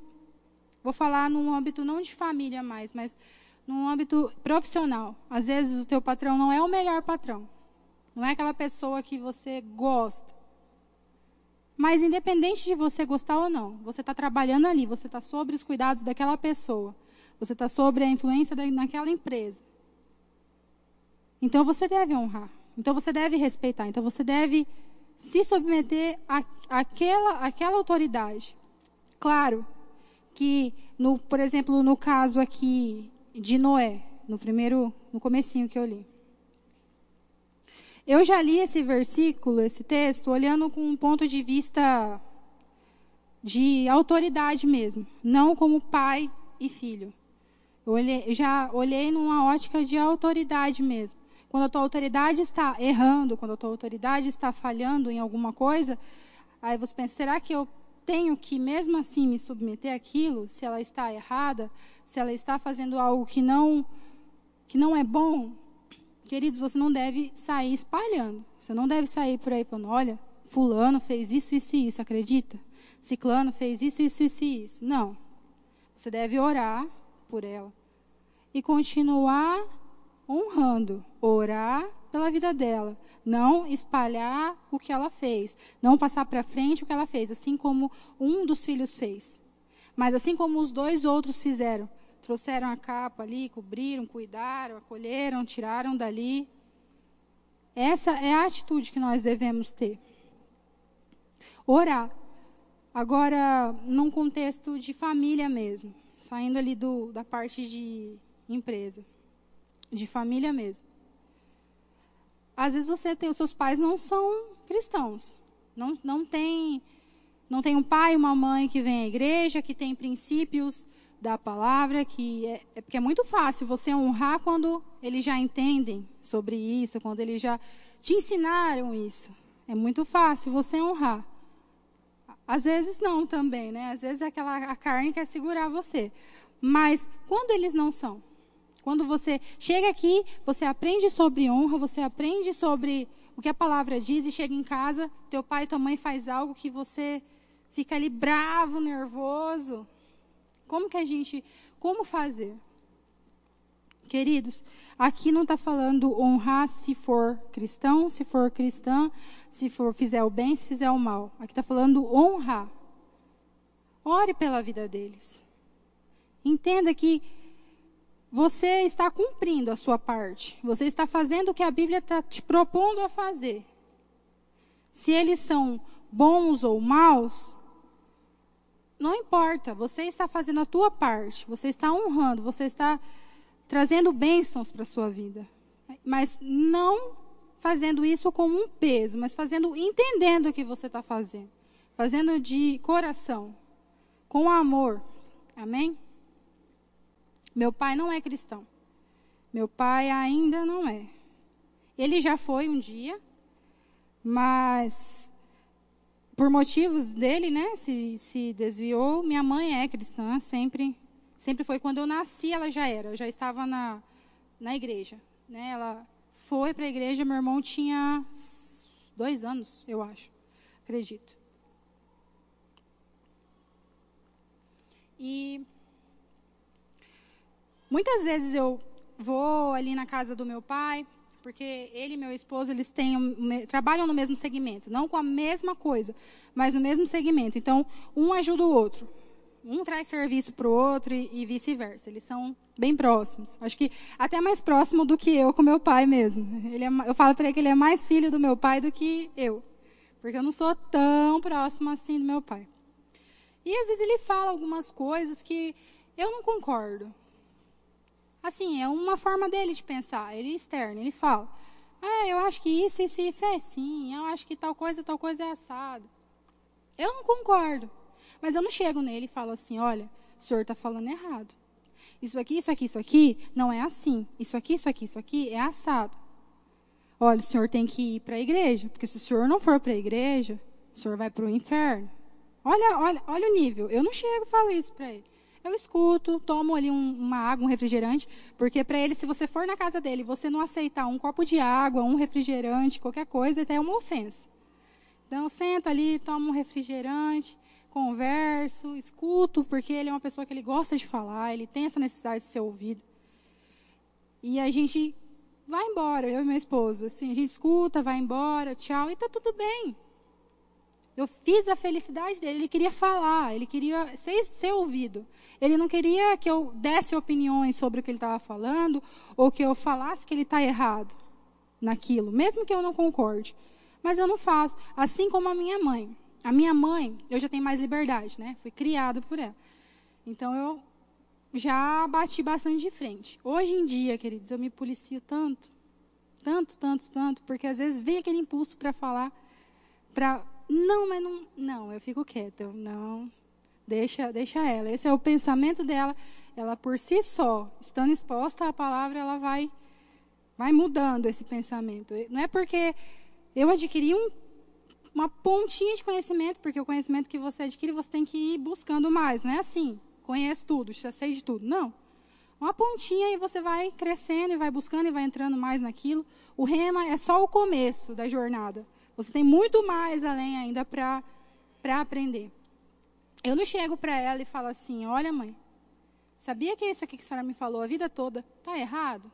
vou falar num âmbito não de família mais, mas num âmbito profissional. Às vezes o teu patrão não é o melhor patrão. Não é aquela pessoa que você gosta. Mas independente de você gostar ou não, você está trabalhando ali, você está sobre os cuidados daquela pessoa, você está sobre a influência da, naquela empresa. Então você deve honrar. Então você deve respeitar. Então você deve se submeter àquela, àquela autoridade. Claro que, no, por exemplo, no caso aqui de Noé, no primeiro, no comecinho que eu li. Eu já li esse versículo, esse texto, olhando com um ponto de vista de autoridade mesmo, não como pai e filho. Eu olhei, já olhei numa ótica de autoridade mesmo. Quando a tua autoridade está errando, quando a tua autoridade está falhando em alguma coisa, aí você pensa, será que eu tenho que mesmo assim me submeter àquilo, se ela está errada, se ela está fazendo algo que não que não é bom? Queridos, você não deve sair espalhando. Você não deve sair por aí falando, olha, fulano fez isso, isso e isso, acredita? Ciclano fez isso, isso, isso e isso. Não. Você deve orar por ela e continuar honrando, orar pela vida dela, não espalhar o que ela fez, não passar para frente o que ela fez, assim como um dos filhos fez. Mas assim como os dois outros fizeram, trouxeram a capa ali, cobriram, cuidaram, acolheram, tiraram dali. Essa é a atitude que nós devemos ter. Orar. Agora, num contexto de família mesmo, saindo ali do, da parte de empresa de família mesmo. Às vezes você tem, os seus pais não são cristãos. Não, não tem não tem um pai e uma mãe que vem à igreja, que tem princípios da palavra, que é, é porque é muito fácil você honrar quando eles já entendem sobre isso, quando eles já te ensinaram isso. É muito fácil você honrar. Às vezes não também, né? Às vezes aquela a carne quer segurar você. Mas quando eles não são, quando você chega aqui, você aprende sobre honra, você aprende sobre o que a palavra diz e chega em casa, teu pai e tua mãe faz algo que você fica ali bravo, nervoso. Como que a gente, como fazer? Queridos, aqui não está falando honrar se for cristão, se for cristã, se for fizer o bem, se fizer o mal. Aqui está falando honrar. Ore pela vida deles. Entenda que você está cumprindo a sua parte. Você está fazendo o que a Bíblia está te propondo a fazer. Se eles são bons ou maus, não importa. Você está fazendo a tua parte. Você está honrando. Você está trazendo bênçãos para a sua vida. Mas não fazendo isso como um peso, mas fazendo, entendendo o que você está fazendo. Fazendo de coração, com amor. Amém? Meu pai não é cristão. Meu pai ainda não é. Ele já foi um dia, mas por motivos dele, né, se, se desviou. Minha mãe é cristã, sempre, sempre foi. Quando eu nasci, ela já era. Eu já estava na, na igreja. Né? Ela foi para a igreja. Meu irmão tinha dois anos, eu acho, acredito. E Muitas vezes eu vou ali na casa do meu pai, porque ele e meu esposo eles têm, trabalham no mesmo segmento, não com a mesma coisa, mas no mesmo segmento. Então, um ajuda o outro. Um traz serviço para o outro e, e vice-versa. Eles são bem próximos. Acho que até mais próximo do que eu com meu pai mesmo. Ele é, eu falo para ele que ele é mais filho do meu pai do que eu. Porque eu não sou tão próximo assim do meu pai. E às vezes ele fala algumas coisas que eu não concordo. Assim, é uma forma dele de pensar, ele é externo, ele fala. Ah, eu acho que isso, isso, isso é assim, eu acho que tal coisa, tal coisa é assado. Eu não concordo. Mas eu não chego nele e falo assim, olha, o senhor está falando errado. Isso aqui, isso aqui, isso aqui não é assim. Isso aqui, isso aqui, isso aqui é assado. Olha, o senhor tem que ir para a igreja, porque se o senhor não for para a igreja, o senhor vai para o inferno. Olha, olha, olha o nível. Eu não chego e falo isso para ele. Eu escuto, tomo ali um, uma água, um refrigerante, porque para ele, se você for na casa dele, você não aceitar um copo de água, um refrigerante, qualquer coisa, até é uma ofensa. Então, eu sento ali, tomo um refrigerante, converso, escuto, porque ele é uma pessoa que ele gosta de falar, ele tem essa necessidade de ser ouvido. E a gente vai embora, eu e meu esposo. Assim, a gente escuta, vai embora, tchau, e tá tudo bem. Eu fiz a felicidade dele. Ele queria falar, ele queria ser, ser ouvido. Ele não queria que eu desse opiniões sobre o que ele estava falando ou que eu falasse que ele está errado naquilo, mesmo que eu não concorde. Mas eu não faço. Assim como a minha mãe. A minha mãe, eu já tenho mais liberdade, né? Fui criada por ela. Então eu já bati bastante de frente. Hoje em dia, queridos, eu me policio tanto, tanto, tanto, tanto, porque às vezes vem aquele impulso para falar, para não, mas não, não, eu fico quieta, eu, não, deixa, deixa ela. Esse é o pensamento dela. Ela por si só, estando exposta à palavra, ela vai, vai mudando esse pensamento. Não é porque eu adquiri um, uma pontinha de conhecimento, porque o conhecimento que você adquire, você tem que ir buscando mais, não é assim. Conheço tudo, já sei de tudo. Não. Uma pontinha e você vai crescendo e vai buscando e vai entrando mais naquilo. O rema é só o começo da jornada. Você tem muito mais além ainda para aprender. Eu não chego para ela e falo assim: olha, mãe, sabia que isso aqui que a senhora me falou a vida toda está errado?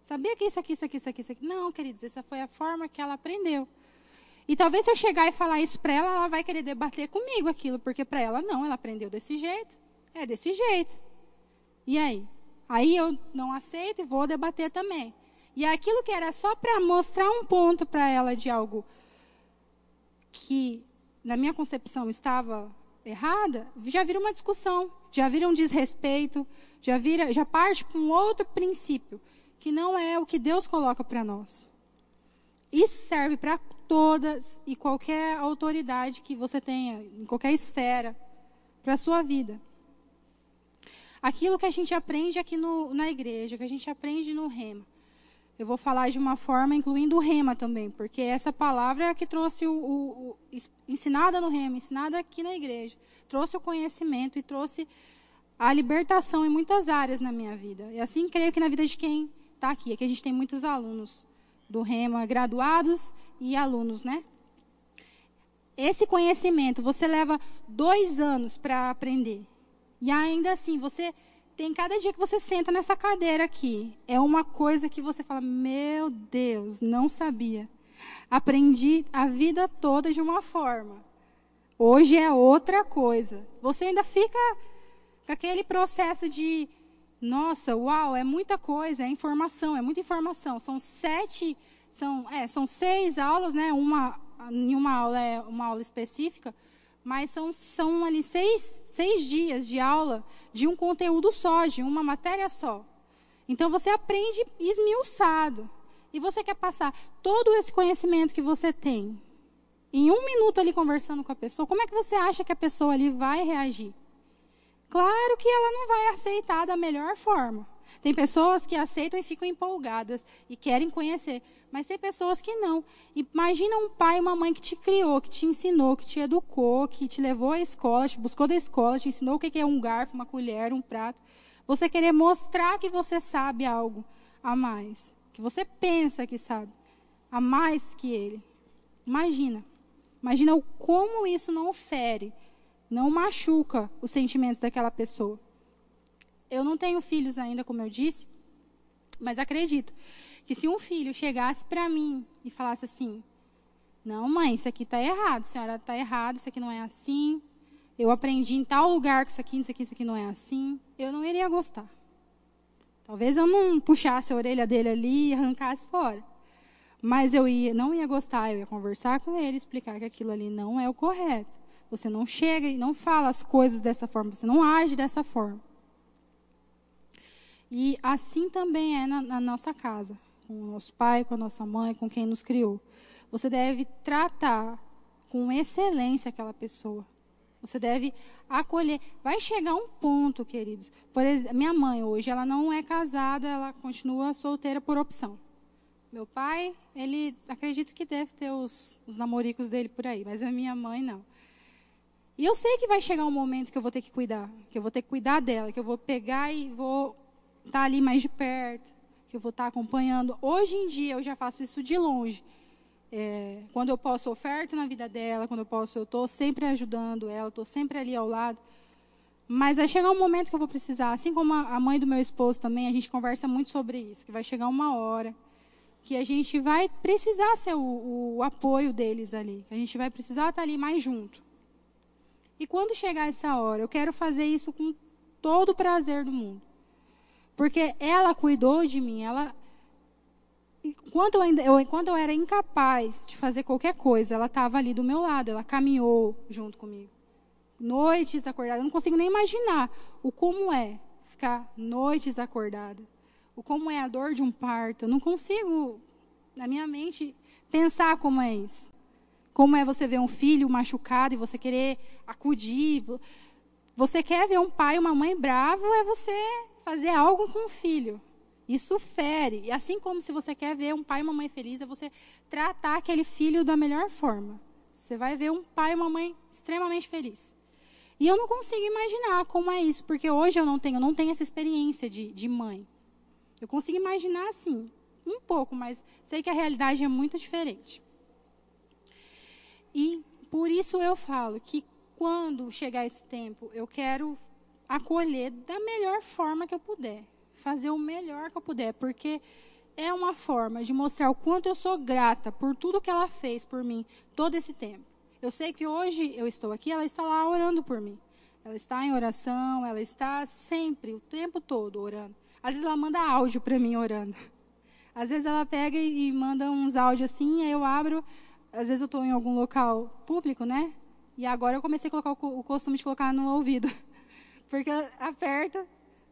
Sabia que isso aqui, isso aqui, isso aqui, isso aqui. Não, queridos, essa foi a forma que ela aprendeu. E talvez se eu chegar e falar isso para ela, ela vai querer debater comigo aquilo, porque para ela não, ela aprendeu desse jeito. É desse jeito. E aí? Aí eu não aceito e vou debater também. E aquilo que era só para mostrar um ponto para ela de algo que na minha concepção estava errada, já vira uma discussão, já vira um desrespeito, já vira, já parte para um outro princípio que não é o que Deus coloca para nós. Isso serve para todas e qualquer autoridade que você tenha, em qualquer esfera, para a sua vida. Aquilo que a gente aprende aqui no, na igreja, que a gente aprende no rema, eu vou falar de uma forma incluindo o rema também, porque essa palavra é a que trouxe o, o, o, ensinada no rema, ensinada aqui na igreja, trouxe o conhecimento e trouxe a libertação em muitas áreas na minha vida. E assim creio que na vida de quem está aqui, aqui a gente tem muitos alunos do rema, graduados e alunos, né? Esse conhecimento você leva dois anos para aprender. E ainda assim, você tem cada dia que você senta nessa cadeira aqui, é uma coisa que você fala: Meu Deus, não sabia. Aprendi a vida toda de uma forma. Hoje é outra coisa. Você ainda fica com aquele processo de: Nossa, uau, é muita coisa, é informação, é muita informação. São sete, são, é, são seis aulas, né? Uma, em uma aula é uma aula específica mas são, são ali seis, seis dias de aula de um conteúdo só, de uma matéria só. Então você aprende esmiuçado. E você quer passar todo esse conhecimento que você tem em um minuto ali conversando com a pessoa, como é que você acha que a pessoa ali vai reagir? Claro que ela não vai aceitar da melhor forma. Tem pessoas que aceitam e ficam empolgadas e querem conhecer, mas tem pessoas que não. Imagina um pai e uma mãe que te criou, que te ensinou, que te educou, que te levou à escola, te buscou da escola, te ensinou o que é um garfo, uma colher, um prato. Você querer mostrar que você sabe algo a mais, que você pensa que sabe a mais que ele. Imagina. Imagina o como isso não fere, não machuca os sentimentos daquela pessoa. Eu não tenho filhos ainda, como eu disse, mas acredito que se um filho chegasse para mim e falasse assim: Não, mãe, isso aqui está errado, senhora está errado, isso aqui não é assim. Eu aprendi em tal lugar que isso aqui, isso aqui, isso aqui não é assim. Eu não iria gostar. Talvez eu não puxasse a orelha dele ali e arrancasse fora. Mas eu ia, não ia gostar, eu ia conversar com ele, explicar que aquilo ali não é o correto. Você não chega e não fala as coisas dessa forma, você não age dessa forma. E assim também é na, na nossa casa, com o nosso pai, com a nossa mãe, com quem nos criou. Você deve tratar com excelência aquela pessoa. Você deve acolher. Vai chegar um ponto, queridos. Por exemplo, minha mãe hoje, ela não é casada, ela continua solteira por opção. Meu pai, ele acredito que deve ter os, os namoricos dele por aí, mas a minha mãe não. E eu sei que vai chegar um momento que eu vou ter que cuidar, que eu vou ter que cuidar dela, que eu vou pegar e vou estar tá ali mais de perto, que eu vou estar acompanhando. Hoje em dia eu já faço isso de longe. É, quando eu posso oferta na vida dela, quando eu posso, eu estou sempre ajudando ela, estou sempre ali ao lado. Mas vai chegar um momento que eu vou precisar, assim como a mãe do meu esposo também, a gente conversa muito sobre isso, que vai chegar uma hora que a gente vai precisar ser o, o apoio deles ali, que a gente vai precisar estar ali mais junto. E quando chegar essa hora, eu quero fazer isso com todo o prazer do mundo. Porque ela cuidou de mim, ela quando eu, ainda, eu, quando eu era incapaz de fazer qualquer coisa, ela estava ali do meu lado, ela caminhou junto comigo noites acordada. Eu não consigo nem imaginar o como é ficar noites acordada. O como é a dor de um parto. Eu não consigo, na minha mente, pensar como é isso. Como é você ver um filho machucado e você querer acudir. Você quer ver um pai e uma mãe bravo, é você fazer algo com o filho. Isso fere. E assim como se você quer ver um pai e uma mãe felizes, é você tratar aquele filho da melhor forma. Você vai ver um pai e uma mãe extremamente felizes. E eu não consigo imaginar como é isso, porque hoje eu não tenho, eu não tenho essa experiência de, de mãe. Eu consigo imaginar assim, um pouco, mas sei que a realidade é muito diferente. E por isso eu falo que quando chegar esse tempo, eu quero acolher da melhor forma que eu puder, fazer o melhor que eu puder, porque é uma forma de mostrar o quanto eu sou grata por tudo que ela fez por mim todo esse tempo. Eu sei que hoje eu estou aqui, ela está lá orando por mim. Ela está em oração, ela está sempre, o tempo todo orando. Às vezes ela manda áudio para mim orando. Às vezes ela pega e manda uns áudios assim, aí eu abro. Às vezes eu estou em algum local público, né? E agora eu comecei a colocar o costume de colocar no ouvido. Porque aperta,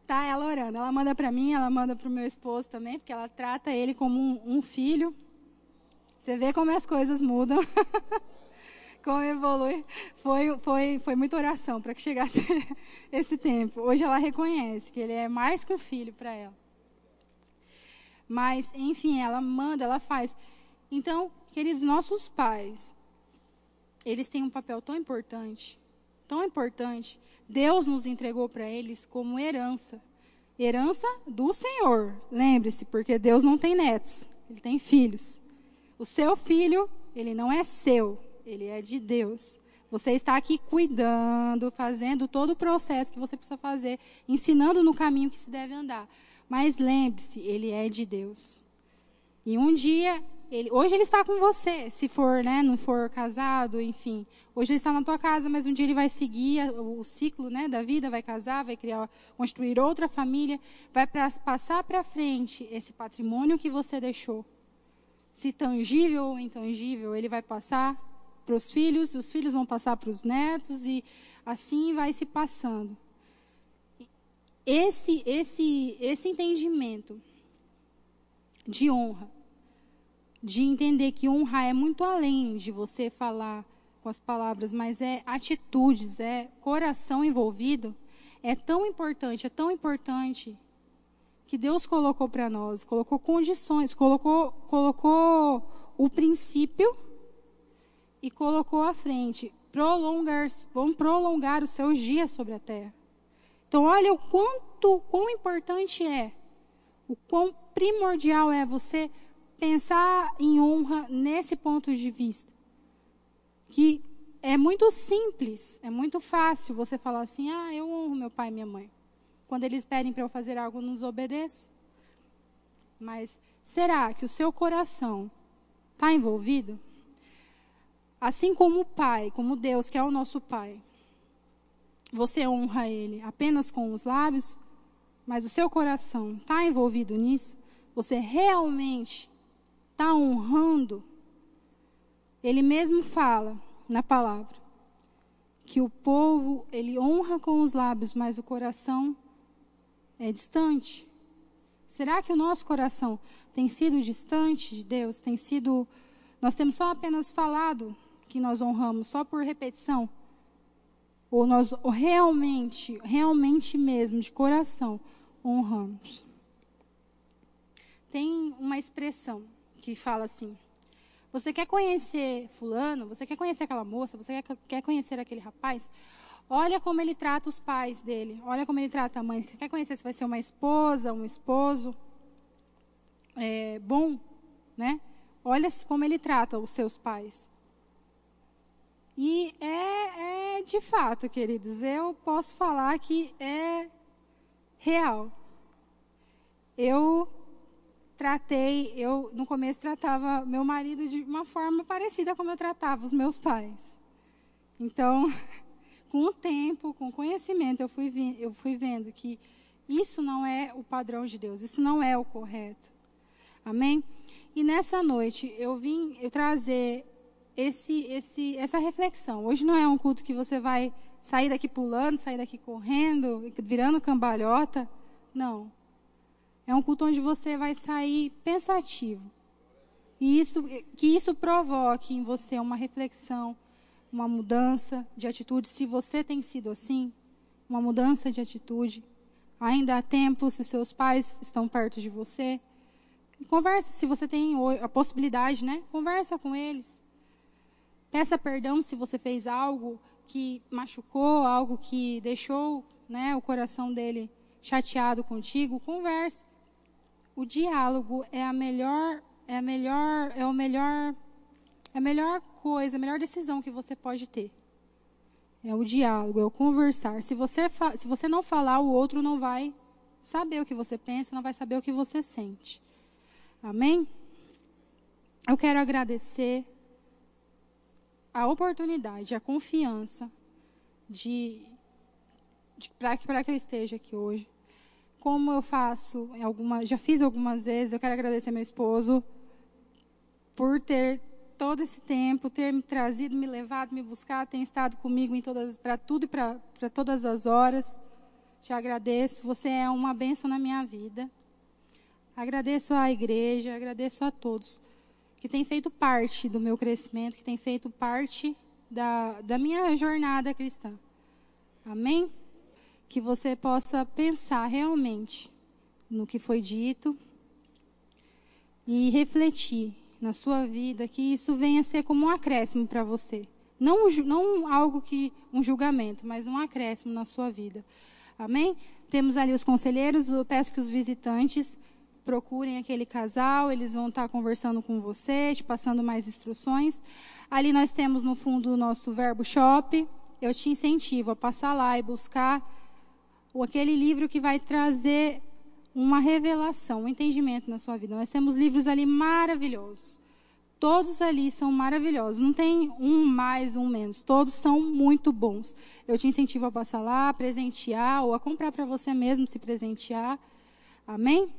tá ela orando. Ela manda para mim, ela manda para o meu esposo também, porque ela trata ele como um, um filho. Você vê como as coisas mudam. como evolui. Foi, foi, foi muita oração para que chegasse esse tempo. Hoje ela reconhece que ele é mais que um filho para ela. Mas, enfim, ela manda, ela faz. Então, queridos, nossos pais, eles têm um papel tão importante, tão importante. Deus nos entregou para eles como herança. Herança do Senhor. Lembre-se, porque Deus não tem netos, ele tem filhos. O seu filho, ele não é seu, ele é de Deus. Você está aqui cuidando, fazendo todo o processo que você precisa fazer, ensinando no caminho que se deve andar. Mas lembre-se, ele é de Deus. E um dia, ele, hoje ele está com você, se for, né, não for casado, enfim. Hoje ele está na tua casa, mas um dia ele vai seguir o, ciclo, né, da vida, vai casar, vai criar, construir outra família, vai pra, passar para frente esse patrimônio que você deixou. Se tangível ou intangível, ele vai passar para os filhos, os filhos vão passar para os netos e assim vai se passando. Esse, esse, esse entendimento de honra, de entender que honra é muito além de você falar com as palavras, mas é atitudes, é coração envolvido, é tão importante, é tão importante que Deus colocou para nós, colocou condições, colocou, colocou o princípio e colocou à frente: prolongar, vão prolongar os seus dias sobre a terra. Então, olha o quanto, quão importante é, o quão primordial é você pensar em honra nesse ponto de vista. Que é muito simples, é muito fácil você falar assim: ah, eu honro meu pai e minha mãe. Quando eles pedem para eu fazer algo, eu nos obedeço. Mas será que o seu coração está envolvido? Assim como o Pai, como Deus, que é o nosso Pai, você honra Ele apenas com os lábios, mas o seu coração está envolvido nisso, você realmente está honrando. Ele mesmo fala na palavra que o povo ele honra com os lábios, mas o coração é distante. Será que o nosso coração tem sido distante de Deus? Tem sido nós temos só apenas falado que nós honramos só por repetição? Ou nós realmente, realmente mesmo, de coração, honramos? Tem uma expressão que fala assim: Você quer conhecer fulano? Você quer conhecer aquela moça? Você quer conhecer aquele rapaz? Olha como ele trata os pais dele. Olha como ele trata a mãe. Você quer conhecer se vai ser uma esposa, um esposo é, bom, né? Olha como ele trata os seus pais. E é, é de fato, queridos, eu posso falar que é real. Eu tratei, eu no começo tratava meu marido de uma forma parecida como eu tratava os meus pais. Então, com o tempo, com o conhecimento, eu fui, vi, eu fui vendo que isso não é o padrão de Deus, isso não é o correto. Amém? E nessa noite eu vim eu trazer esse, esse, essa reflexão. Hoje não é um culto que você vai sair daqui pulando, sair daqui correndo, virando cambalhota. Não. É um culto onde você vai sair pensativo. E isso, que isso provoque em você uma reflexão, uma mudança de atitude. Se você tem sido assim, uma mudança de atitude. Ainda há tempo, se seus pais estão perto de você. Conversa, se você tem a possibilidade, né? Conversa com eles. Peça perdão se você fez algo que machucou, algo que deixou né, o coração dele chateado contigo. Converse o diálogo é a melhor, é a melhor, é o melhor, é a melhor coisa, a melhor decisão que você pode ter. É o diálogo, é o conversar. Se você, se você não falar, o outro não vai saber o que você pensa, não vai saber o que você sente. Amém? Eu quero agradecer a oportunidade, a confiança de, de para que eu esteja aqui hoje como eu faço, alguma, já fiz algumas vezes, eu quero agradecer meu esposo por ter todo esse tempo, ter me trazido, me levado, me buscado, tem estado comigo em todas, para tudo e para todas as horas. Te agradeço, você é uma bênção na minha vida. Agradeço à igreja, agradeço a todos que têm feito parte do meu crescimento, que têm feito parte da, da minha jornada cristã. Amém? Que você possa pensar realmente no que foi dito e refletir na sua vida, que isso venha a ser como um acréscimo para você. Não, não algo que um julgamento, mas um acréscimo na sua vida. Amém? Temos ali os conselheiros, eu peço que os visitantes procurem aquele casal, eles vão estar conversando com você, te passando mais instruções. Ali nós temos no fundo o nosso verbo shop. Eu te incentivo a passar lá e buscar ou aquele livro que vai trazer uma revelação, um entendimento na sua vida. Nós temos livros ali maravilhosos. Todos ali são maravilhosos. Não tem um mais, um menos. Todos são muito bons. Eu te incentivo a passar lá, a presentear ou a comprar para você mesmo se presentear. Amém?